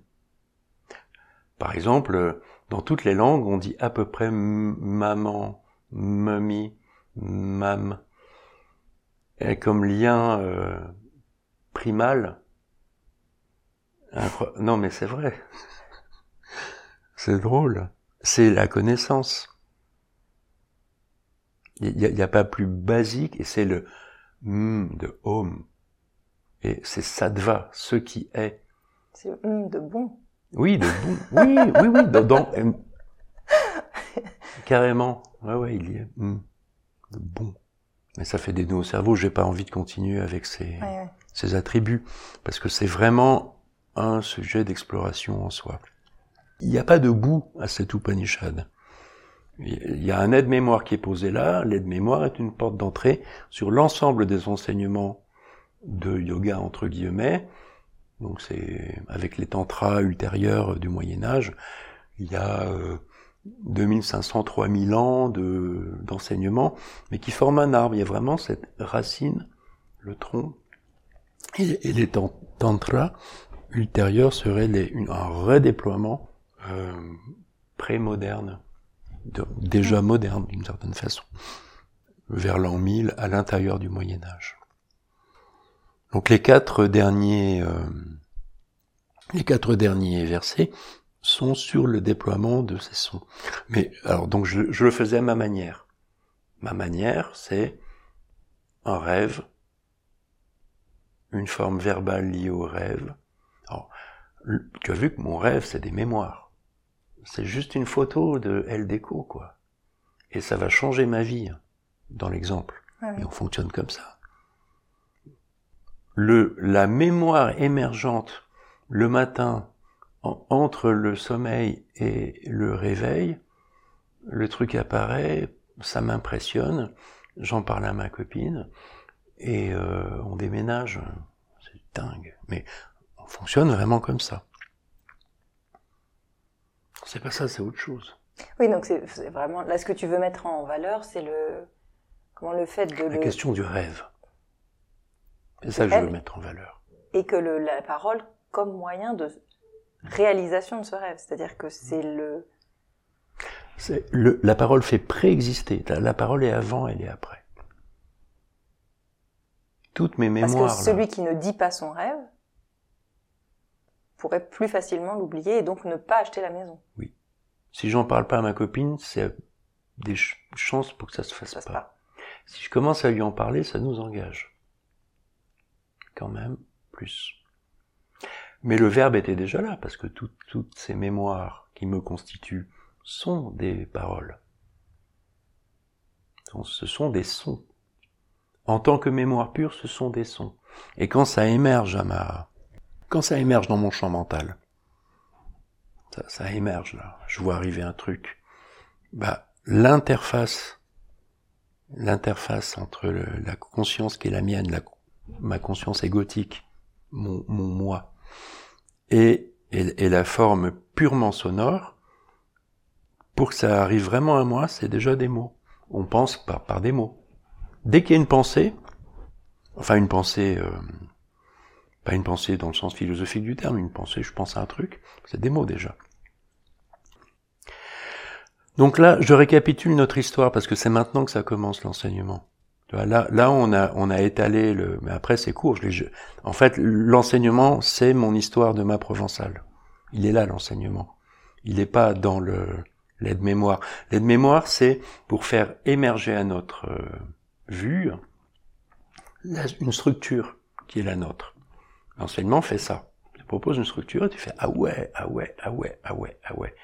Par exemple, dans toutes les langues, on dit à peu près maman, mamie, mam. Et comme lien euh, primal. Non, mais c'est vrai. c'est drôle. C'est la connaissance. Il n'y a, pas plus basique, et c'est le m de home. Et c'est sattva, ce qui est. C'est le m de bon. Oui, de bon. Oui, oui, oui. Dans, dans, carrément. Ouais, ouais, il y est. Mm. De bon. Mais ça fait des nœuds au cerveau. J'ai pas envie de continuer avec ces, ouais, ouais. ces attributs. Parce que c'est vraiment un sujet d'exploration en soi. Il n'y a pas de bout à cet Upanishad. Il y a un aide-mémoire qui est posé là. L'aide-mémoire est une porte d'entrée sur l'ensemble des enseignements de yoga, entre guillemets, donc c'est avec les tantras ultérieurs du Moyen Âge, il y a euh, 2500, 3000 ans de d'enseignement, mais qui forment un arbre. Il y a vraiment cette racine le tronc. Et, les tantras ultérieurs seraient les, un redéploiement euh, pré-moderne, déjà moderne d'une certaine façon, vers l'an 1000 à l'intérieur du Moyen Âge. Donc les quatre derniers, euh, les quatre derniers versets sont sur le déploiement de ces sons. Mais alors donc je, je le faisais à ma manière. Ma manière, c'est un rêve, une forme verbale liée au rêve. Alors, tu as vu que mon rêve, c'est des mémoires. C'est juste une photo de El Deco, quoi. Et ça va changer ma vie, hein, dans l'exemple. Ah Et on fonctionne comme ça. Le, la mémoire émergente le matin entre le sommeil et le réveil, le truc apparaît, ça m'impressionne, j'en parle à ma copine, et euh, on déménage. C'est dingue. Mais on fonctionne vraiment comme ça. C'est pas ça, c'est autre chose. Oui, donc c'est vraiment. Là, ce que tu veux mettre en valeur, c'est le. Comment le fait de. La question du rêve. C'est ça que je veux mettre en valeur. Et que le, la parole comme moyen de réalisation de ce rêve. C'est-à-dire que c'est le... le... La parole fait préexister. La, parole est avant, elle est après. Toutes mes mémoires... Parce que celui qui ne dit pas son rêve pourrait plus facilement l'oublier et donc ne pas acheter la maison. Oui. Si j'en parle pas à ma copine, c'est des chances pour que ça se fasse pas. pas. Si je commence à lui en parler, ça nous engage. Quand même, plus. Mais le verbe était déjà là, parce que toutes ces mémoires qui me constituent sont des paroles. Ce sont des sons. En tant que mémoire pure, ce sont des sons. Et quand ça émerge à ma, quand ça émerge dans mon champ mental, ça, émerge là, je vois arriver un truc, bah, l'interface, l'interface entre la conscience qui est la mienne, la, ma conscience égotique, mon, mon moi, et, et, la forme purement sonore, pour que ça arrive vraiment à moi, c'est déjà des mots. On pense par, par des mots. Dès qu'il y a une pensée, enfin une pensée, euh, pas une pensée dans le sens philosophique du terme, une pensée, je pense à un truc, c'est des mots déjà. Donc là, je récapitule notre histoire parce que c'est maintenant que ça commence l'enseignement. Là, là, on a, on a étalé le. Mais après, c'est court. Je En fait, l'enseignement, c'est mon histoire de ma provençale. Il est là, l'enseignement. Il n'est pas dans le l'aide-mémoire. L'aide-mémoire, c'est pour faire émerger à notre euh, vue une structure qui est la nôtre. L'enseignement fait ça. Tu propose une structure et tu fais ah ouais, ah ouais, ah ouais, ah ouais, ah ouais.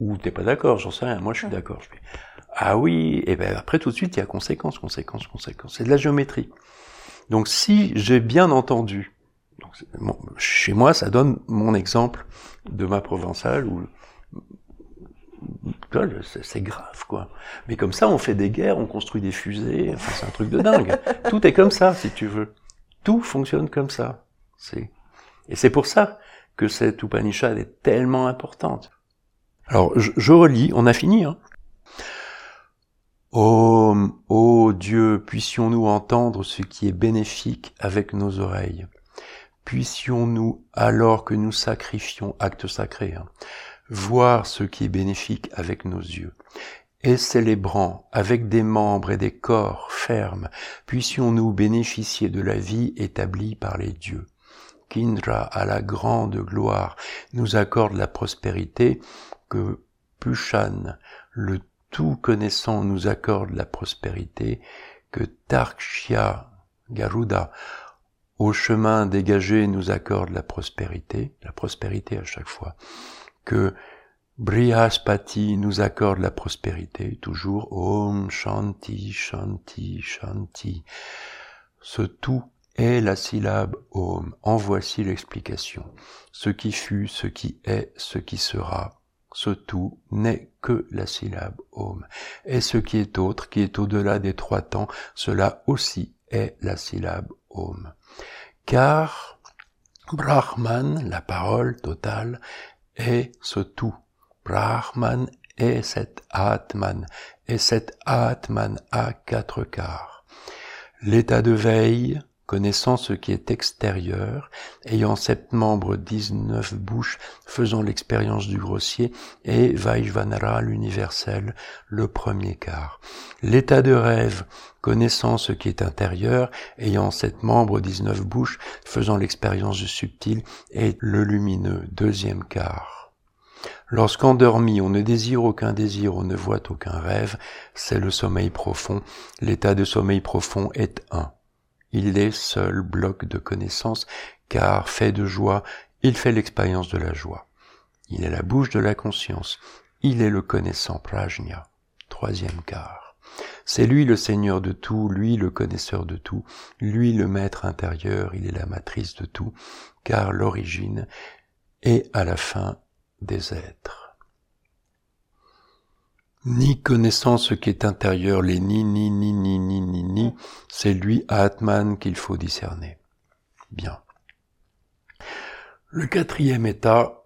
Ou t'es pas d'accord, j'en sais rien. Moi, je suis d'accord. Je fais ah oui, et ben après tout de suite il y a conséquence, conséquence, conséquence. C'est de la géométrie. Donc si j'ai bien entendu, chez moi ça donne mon exemple de ma provençale où c'est grave quoi. Mais comme ça on fait des guerres, on construit des fusées, enfin c'est un truc de dingue. Tout est comme ça si tu veux. Tout fonctionne comme ça. C'est et c'est pour ça que cette Upanishad est tellement importante. Alors je, je relis, on a fini. Hein Ô, ô Dieu, puissions-nous entendre ce qui est bénéfique avec nos oreilles. Puissions-nous, alors que nous sacrifions, acte sacré, hein, voir ce qui est bénéfique avec nos yeux. Et célébrant avec des membres et des corps fermes, puissions-nous bénéficier de la vie établie par les dieux. Qu'Indra, à la grande gloire, nous accorde la prospérité, que Pushan, le tout connaissant nous accorde la prospérité, que Tarkshya Garuda, au chemin dégagé, nous accorde la prospérité, la prospérité à chaque fois, que Brihaspati nous accorde la prospérité, toujours Om Shanti Shanti Shanti. Ce tout est la syllabe Om. En voici l'explication. Ce qui fut, ce qui est, ce qui sera, ce tout n'est que la syllabe Om. Et ce qui est autre, qui est au-delà des trois temps, cela aussi est la syllabe Om. Car Brahman, la parole totale, est ce tout. Brahman est cet Atman, et cet Atman a quatre quarts. L'état de veille, connaissant ce qui est extérieur, ayant sept membres, dix-neuf bouches, faisant l'expérience du grossier, et Vaishvanara, l'universel, le premier quart. L'état de rêve, connaissant ce qui est intérieur, ayant sept membres, dix-neuf bouches, faisant l'expérience du subtil, et le lumineux, deuxième quart. Lorsqu'endormi, on ne désire aucun désir, on ne voit aucun rêve, c'est le sommeil profond. L'état de sommeil profond est un. Il est seul bloc de connaissance, car fait de joie, il fait l'expérience de la joie. Il est la bouche de la conscience. Il est le connaissant prajna. Troisième quart. C'est lui le Seigneur de tout, lui le connaisseur de tout, lui le maître intérieur, il est la matrice de tout, car l'origine est à la fin des êtres. Ni connaissant ce qui est intérieur, les ni, ni, ni, ni, ni, ni, ni, c'est lui, Atman, qu'il faut discerner. Bien. Le quatrième état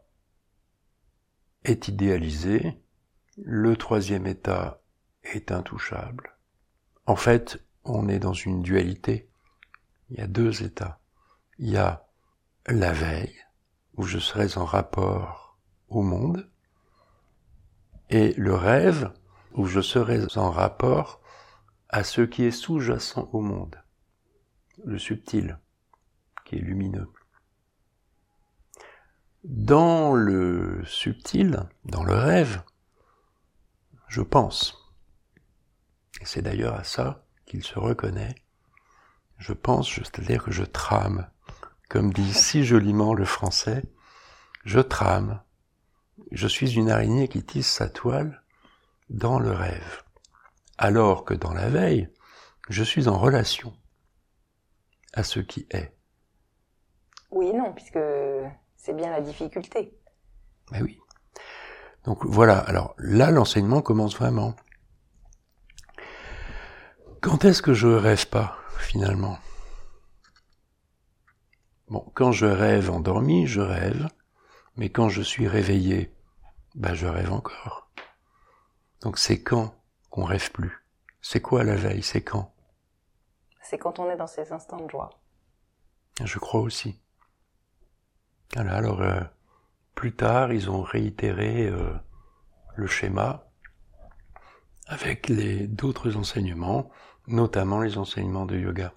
est idéalisé, le troisième état est intouchable. En fait, on est dans une dualité. Il y a deux états. Il y a la veille, où je serais en rapport au monde, et le rêve où je serai en rapport à ce qui est sous-jacent au monde, le subtil, qui est lumineux. Dans le subtil, dans le rêve, je pense, et c'est d'ailleurs à ça qu'il se reconnaît, je pense, c'est-à-dire que je trame, comme dit si joliment le français, je trame, je suis une araignée qui tisse sa toile dans le rêve, alors que dans la veille, je suis en relation à ce qui est. Oui et non, puisque c'est bien la difficulté. Mais oui. Donc voilà, alors là l'enseignement commence vraiment. Quand est-ce que je rêve pas, finalement? Bon, quand je rêve endormi, je rêve, mais quand je suis réveillé, ben je rêve encore. Donc c'est quand qu'on rêve plus? C'est quoi la veille? C'est quand? C'est quand on est dans ces instants de joie. Je crois aussi. Voilà, alors euh, plus tard, ils ont réitéré euh, le schéma avec les d'autres enseignements, notamment les enseignements de yoga,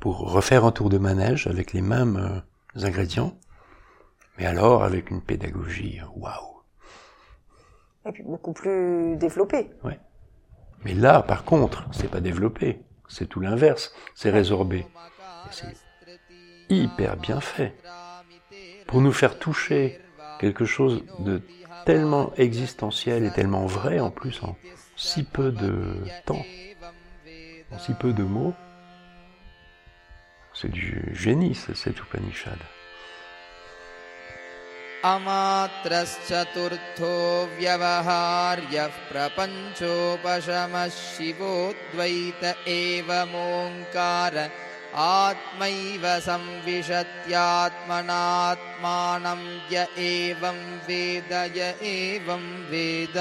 pour refaire un tour de manège avec les mêmes euh, ingrédients, mais alors avec une pédagogie, waouh Et puis beaucoup plus développée. Ouais. Mais là, par contre, c'est pas développé, c'est tout l'inverse, c'est résorbé. C'est hyper bien fait pour nous faire toucher quelque chose de tellement existentiel et tellement vrai en plus en si peu de temps, en si peu de mots. C'est du génie, cet Upanishad. अमात्रश्चतुर्थो व्यवहार्यः प्रपञ्चोपशमः शिवोद्वैत एवमोङ्कार आत्मैव संविशत्यात्मनात्मानं य एवं वेद य एवं वेद